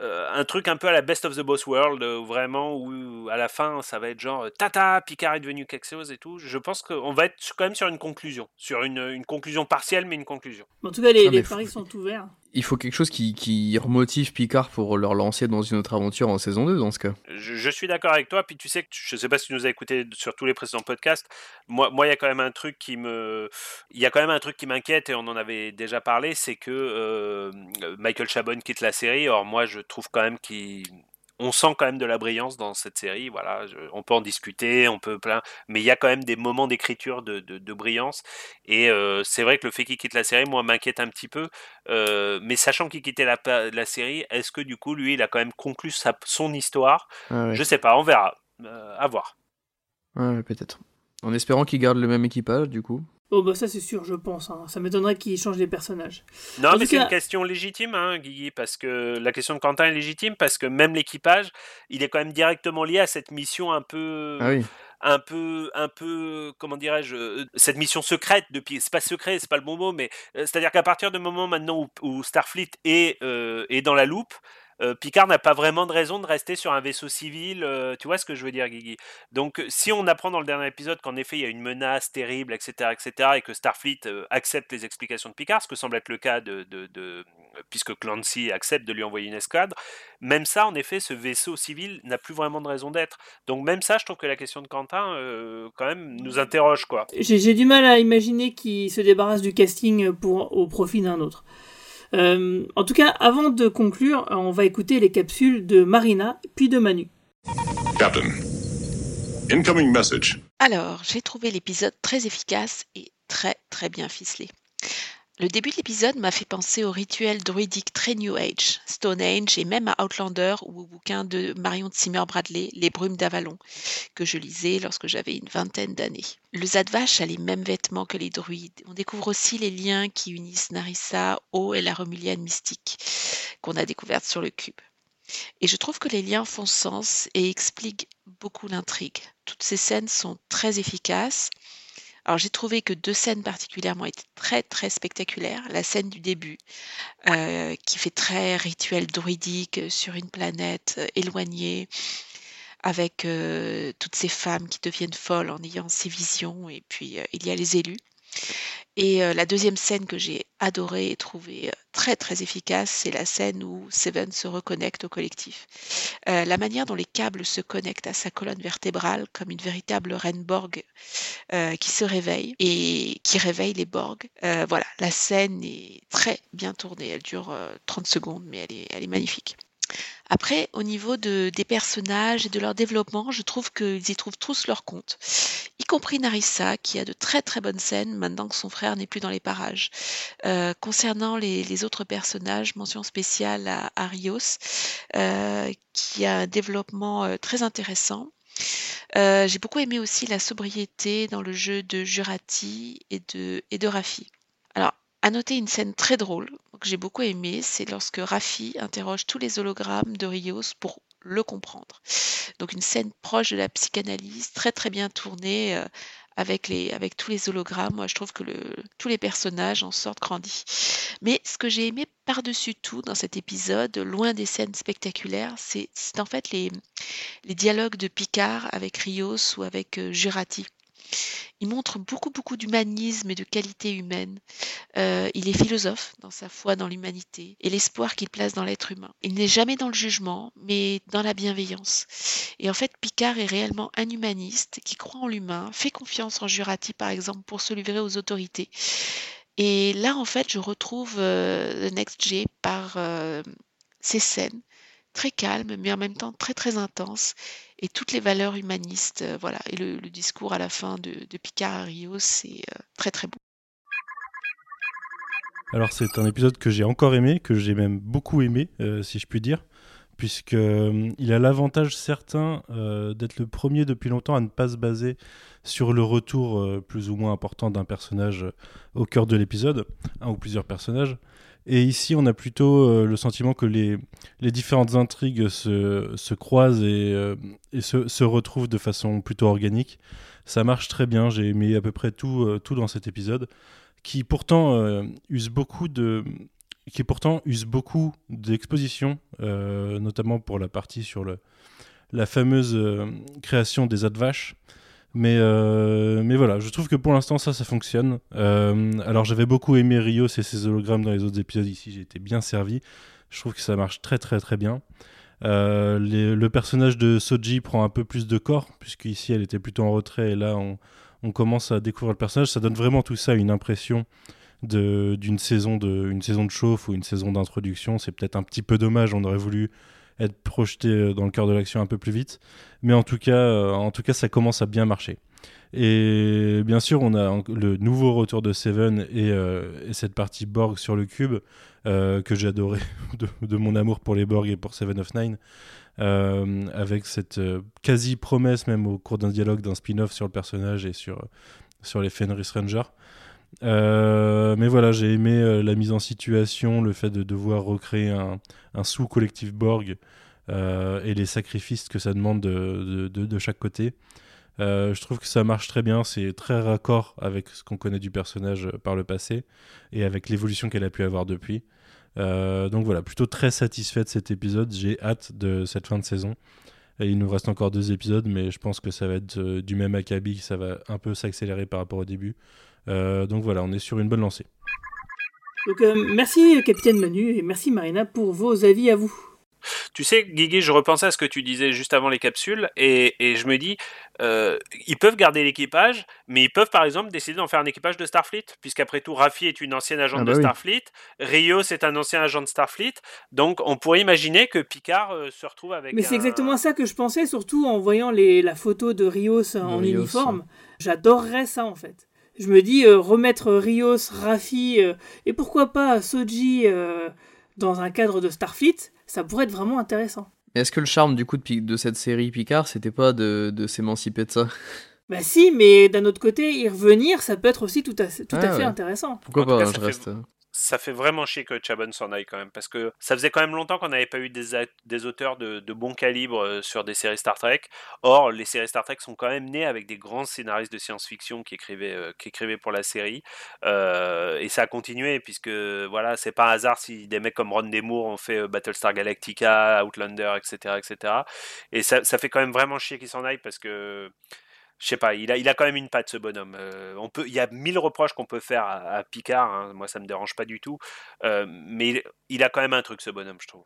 euh, un truc un peu à la Best of the Boss World, euh, vraiment où à la fin ça va être genre euh, tata, Picard est devenu quelque chose et tout. Je pense qu'on va être quand même sur une conclusion, sur une, une conclusion partielle mais une conclusion. En tout cas, les, faut- paris sont ouverts. Il faut quelque chose qui, qui remotive Picard pour leur lancer dans une autre aventure en saison 2 dans ce cas. Je, suis d'accord avec toi, puis tu sais que tu- je sais pas si tu nous as écouté sur tous les précédents podcasts. Moi, moi, il y a quand même un truc qui me, il y a quand même un truc qui m'inquiète et on en avait déjà parlé, c'est que euh, Michael Chabon quitte la série. Or, moi, je trouve quand même qu'il on sent quand même de la brillance dans cette série. Voilà, je- on peut en discuter, on peut plein, mais il y a quand même des moments d'écriture de, de, de brillance. Et euh, c'est vrai que le fait qu'il quitte la série, moi, m'inquiète un petit peu. Euh, mais sachant qu'il quittait la, la série, est-ce que du coup, lui, il a quand même conclu sa, son histoire? Ah ouais. Je sais pas, on verra. Euh, à voir. Peut-être. En espérant qu'ils gardent le même équipage, du coup. Oh bah ça c'est sûr, je pense. hein. Ça m'étonnerait qu'ils changent les personnages. Non, En mais c'est cas- une question légitime, hein, Guigui, parce que la question de Quentin est légitime, parce que même l'équipage, il est quand même directement lié à cette mission un peu, Ah oui. un peu, un peu, comment dirais-je, euh, cette mission secrète depuis. C'est pas secret, c'est pas le bon mot, mais euh, c'est-à-dire qu'à partir du moment maintenant où, où Starfleet est, euh, est dans la loupe. Euh, Picard n'a pas vraiment de raison de rester sur un vaisseau civil, euh, tu vois ce que je veux dire, Guigui? Donc, si on apprend dans le dernier épisode qu'en effet il y a une menace terrible, etc., etc., et que Starfleet euh, accepte les explications de Picard, ce que semble être le cas de, de, puisque Clancy accepte de lui envoyer une escadre, même ça, en effet, ce vaisseau civil n'a plus vraiment de raison d'être. Donc, même ça, je trouve que la question de Quentin, quand même, nous interroge, quoi. J'ai du mal à imaginer qu'ils se débarrassent du casting pour, au profit d'un autre. Euh, en tout cas, avant de conclure, on va écouter les capsules de Marina puis de Manu. Captain, incoming message. Alors, j'ai trouvé l'épisode très efficace et très très bien ficelé. Le début de l'épisode m'a fait penser au rituel druidique très New Age, Stone Age et même à Outlander ou au bouquin de Marion Zimmer Bradley, Les Brumes d'Avalon, que je lisais lorsque j'avais une vingtaine d'années. Le Zadvash a les mêmes vêtements que les druides. On découvre aussi les liens qui unissent Narissa, O et la Romulienne mystique qu'on a découverte sur le cube. Et je trouve que les liens font sens et expliquent beaucoup l'intrigue. Toutes ces scènes sont très efficaces. Alors j'ai trouvé que deux scènes particulièrement étaient très très spectaculaires. La scène du début, euh, qui fait très rituel druidique sur une planète euh, éloignée, avec euh, toutes ces femmes qui deviennent folles en ayant ces visions, et puis euh, il y a les élus. Et euh, la deuxième scène que j'ai adorée et trouvée euh, très très efficace, c'est la scène où Seven se reconnecte au collectif. Euh, la manière dont les câbles se connectent à sa colonne vertébrale, comme une véritable reine Borg qui se réveille et qui réveille les Borg. Voilà, la scène est très bien tournée. Elle dure euh, 30 secondes, mais elle est magnifique. Après, au niveau de, des personnages et de leur développement, je trouve qu'ils y trouvent tous leur compte, y compris Narissa, qui a de très très bonnes scènes maintenant que son frère n'est plus dans les parages. Euh, concernant les, les autres personnages, mention spéciale à Arios, euh, qui a un développement euh, très intéressant. Euh, J'ai beaucoup aimé aussi la sobriété dans le jeu de Jurati et de, et de Rafi. Alors, à noter une scène très drôle que j'ai beaucoup aimée, c'est lorsque Rafi interroge tous les hologrammes de Rios pour le comprendre. Donc une scène proche de la psychanalyse, très très bien tournée euh, avec, tous les hologrammes. Moi, je trouve que tous les personnages en sortent grandis. Mais ce que j'ai aimé par-dessus tout dans cet épisode, loin des scènes spectaculaires, c'est c'est en fait les, les dialogues de Picard avec Rios ou avec euh, Jurati. Il montre beaucoup, beaucoup d'humanisme et de qualité humaine. Euh, il est philosophe dans sa foi dans l'humanité et l'espoir qu'il place dans l'être humain. Il n'est jamais dans le jugement, mais dans la bienveillance. Et en fait, Picard est réellement un humaniste qui croit en l'humain, fait confiance en Jurati, par exemple, pour se livrer aux autorités. Et là, en fait, je retrouve euh, The Next G par euh, ces scènes très calmes, mais en même temps très, très intenses et toutes les valeurs humanistes. euh, voilà. Et le, discours à la fin de, Picard à Rio, c'est euh, très très beau. Alors c'est un épisode que j'ai encore aimé, que j'ai même beaucoup aimé, euh, si je puis dire, puisque il a l'avantage certain d'être le premier depuis longtemps à ne pas se baser sur le retour plus ou moins important d'un personnage au cœur de l'épisode, un ou plusieurs personnages. Et ici, on a plutôt euh, le sentiment que les, les différentes intrigues se, se croisent et, euh, et se, se retrouvent de façon plutôt organique. Ça marche très bien, j'ai aimé à peu près tout, euh, tout dans cet épisode qui pourtant use beaucoup de qui pourtant use beaucoup d'expositions, notamment pour la partie sur le, la fameuse création des Advash. Mais, euh, mais voilà, je trouve que pour l'instant, ça, ça fonctionne. Euh, alors, j'avais beaucoup aimé Rios et ses hologrammes dans les autres épisodes. Ici, j'ai été bien servi. Je trouve que ça marche très, très, très bien. Euh, le personnage de Soji prend un peu plus de corps, puisqu'ici, elle était plutôt en retrait. Et là, on, commence à découvrir le personnage. Ça donne vraiment tout ça une impression d'une saison de, saison de chauffe ou une saison d'introduction. C'est peut-être un petit peu dommage. On aurait voulu être projeté euh, dans le cœur de l'action un peu plus vite. Mais en tout cas, euh, en tout cas, ça commence à bien marcher. Et bien sûr, on a le nouveau retour de Seven et, euh, et cette partie Borg sur le cube que adoré de, de mon amour pour les Borg et pour Seven of Nine. avec cette quasi promesse, même au cours d'un dialogue, d'un spin-off sur le personnage et sur, sur les Fenris Rangers. Euh, mais voilà, j'ai aimé euh, la mise en situation, le fait de devoir recréer un, sous-collectif Borg euh, et les sacrifices que ça demande de, de, chaque côté. Je trouve que ça marche très bien, c'est très raccord avec ce qu'on connaît du personnage par le passé et avec l'évolution qu'elle a pu avoir depuis. Donc voilà, plutôt très satisfait de cet épisode, j'ai hâte de cette fin de saison. Et il nous reste encore deux épisodes, mais je pense que ça va être du même acabit, ça va un peu s'accélérer par rapport au début. Euh, donc voilà, on est sur une bonne lancée. Donc euh, merci Capitaine Manu et merci Marina pour vos avis à vous. Tu sais, Guigui, je repensais à ce que tu disais juste avant les capsules et, et je me dis, euh, ils peuvent garder l'équipage, mais ils peuvent par exemple décider d'en faire un équipage de Starfleet, puisqu'après tout, Raffi est une ancienne agente Ah bah de oui. Starfleet, Rio c'est un ancien agent de Starfleet, donc on pourrait imaginer que Picard euh, se retrouve avec. Mais c'est exactement ça que je pensais, surtout en voyant les, la photo de Rios en Rios, uniforme. J'adorerais ça en fait. Je me dis euh, remettre Rios, Raffi euh, et pourquoi pas Soji euh, dans un cadre de Starfleet, ça pourrait être vraiment intéressant. Est-ce que le charme du coup de, cette série Picard, c'était pas de, de s'émanciper de ça? Bah si, mais d'un autre côté, y revenir, ça peut être aussi tout à, tout à Ah fait ouais. intéressant. Pourquoi En pas cas, hein, Je fait- reste. Ça fait vraiment chier que Chabon s'en aille quand même, parce que ça faisait quand même longtemps qu'on n'avait pas eu des, des auteurs de, bon calibre euh, sur des séries Star Trek. Or, les séries Star Trek sont quand même nées avec des grands scénaristes de science-fiction qui écrivaient, euh, qui écrivaient pour la série. Euh, et ça a continué, puisque voilà, c'est pas un hasard si des mecs comme Ron Demour ont fait Battlestar Galactica, Outlander, etc. etc. Et ça, ça fait quand même vraiment chier qu'il s'en aille, parce que je sais pas, il a, il a quand même une patte ce bonhomme. Euh, on peut, il y a mille reproches qu'on peut faire à, à Picard. hein, Moi, ça me dérange pas du tout. Euh, mais il, il a quand même un truc ce bonhomme, je trouve.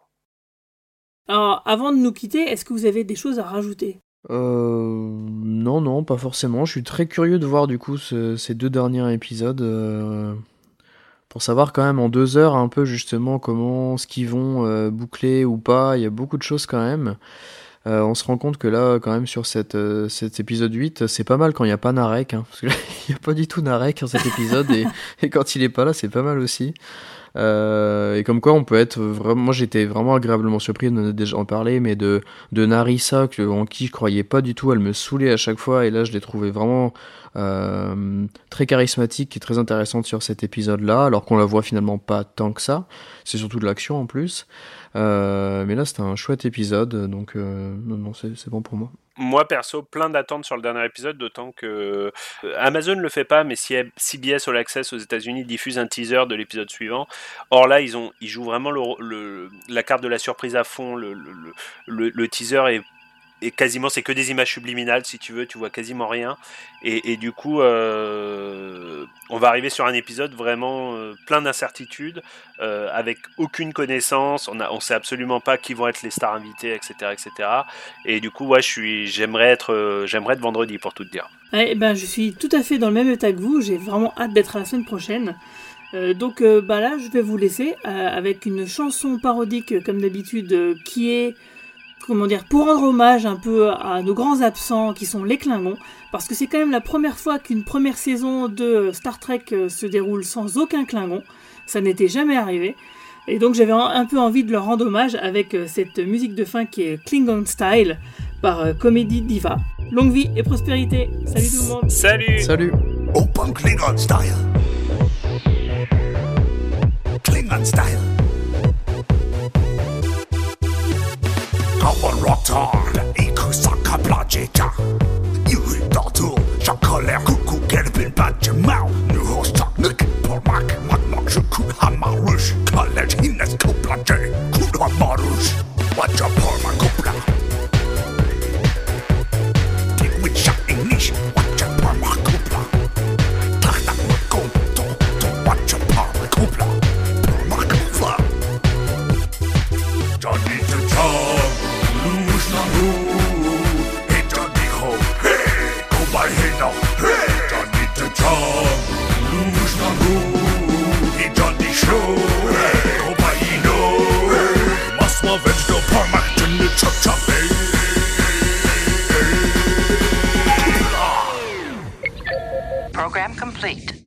Alors, avant de nous quitter, est-ce que vous avez des choses à rajouter? Euh, non, non, pas forcément. Je suis très curieux de voir du coup ce- ces deux derniers épisodes euh, pour savoir quand même en deux heures un peu justement comment ce qu'ils vont euh, boucler ou pas. Il y a beaucoup de choses quand même. Euh, on se rend compte que là, quand même, sur euh, cet épisode 8, c'est pas mal quand il n'y a pas Narek. Hein, parce que là, il n'y a pas du tout Narek dans cet épisode. et, et quand il est pas là, c'est pas mal aussi. Euh, et comme quoi, on peut être vraiment. Moi, j'étais vraiment agréablement surpris, on en déjà en parlé, mais de, de Narissa, que, en qui je croyais pas du tout. Elle me saoulait à chaque fois. Et là, je l'ai trouvée vraiment euh, très charismatique et très intéressante sur cet épisode-là, alors qu'on la voit finalement pas tant que ça. C'est surtout de l'action en plus. Euh, mais là, c'était un chouette épisode, donc euh, non, c'est bon pour moi. Moi, perso, plein d'attentes sur le dernier épisode, d'autant que euh, Amazon ne le fait pas, mais CBS All Access aux États-Unis diffuse un teaser de l'épisode suivant. Or là, ils, ont, ils jouent vraiment la carte de la surprise à fond. Le teaser est, est quasiment, c'est que des images subliminales, si tu veux, tu vois quasiment rien. Et, et du coup, euh, on va arriver sur un épisode vraiment euh, plein d'incertitudes, euh, avec aucune connaissance. On ne on sait absolument pas qui vont être les stars invitées, etc., etc. Et du coup, ouais, je suis, j'aimerais être, j'aimerais être vendredi pour tout te dire. Eh ben, je suis tout à fait dans le même état que vous. J'ai vraiment hâte d'être à la semaine prochaine. Donc, bah là, je vais vous laisser avec une chanson parodique, comme d'habitude, qui est, comment dire, pour rendre hommage un peu à nos grands absents, qui sont les Klingons, parce que c'est quand même la première fois qu'une première saison de Star Trek euh, se déroule sans aucun Klingon. Ça n'était jamais arrivé. Et donc, j'avais un peu envie de leur rendre hommage avec euh, cette musique de fin qui est Klingon Style par euh, Comedy Diva. Longue vie et prospérité. Salut tout le monde. Salut. Salut. Open Klingon style. Klingon style. Rotan Ikusaka Blajeka a Datu Shakalem Kuku Gerbin Bajamau Nuhosak Nik Pormak Matmakshuku Hamarush Kalej Hines Koplaje Kudamarush Waja Pormak complete.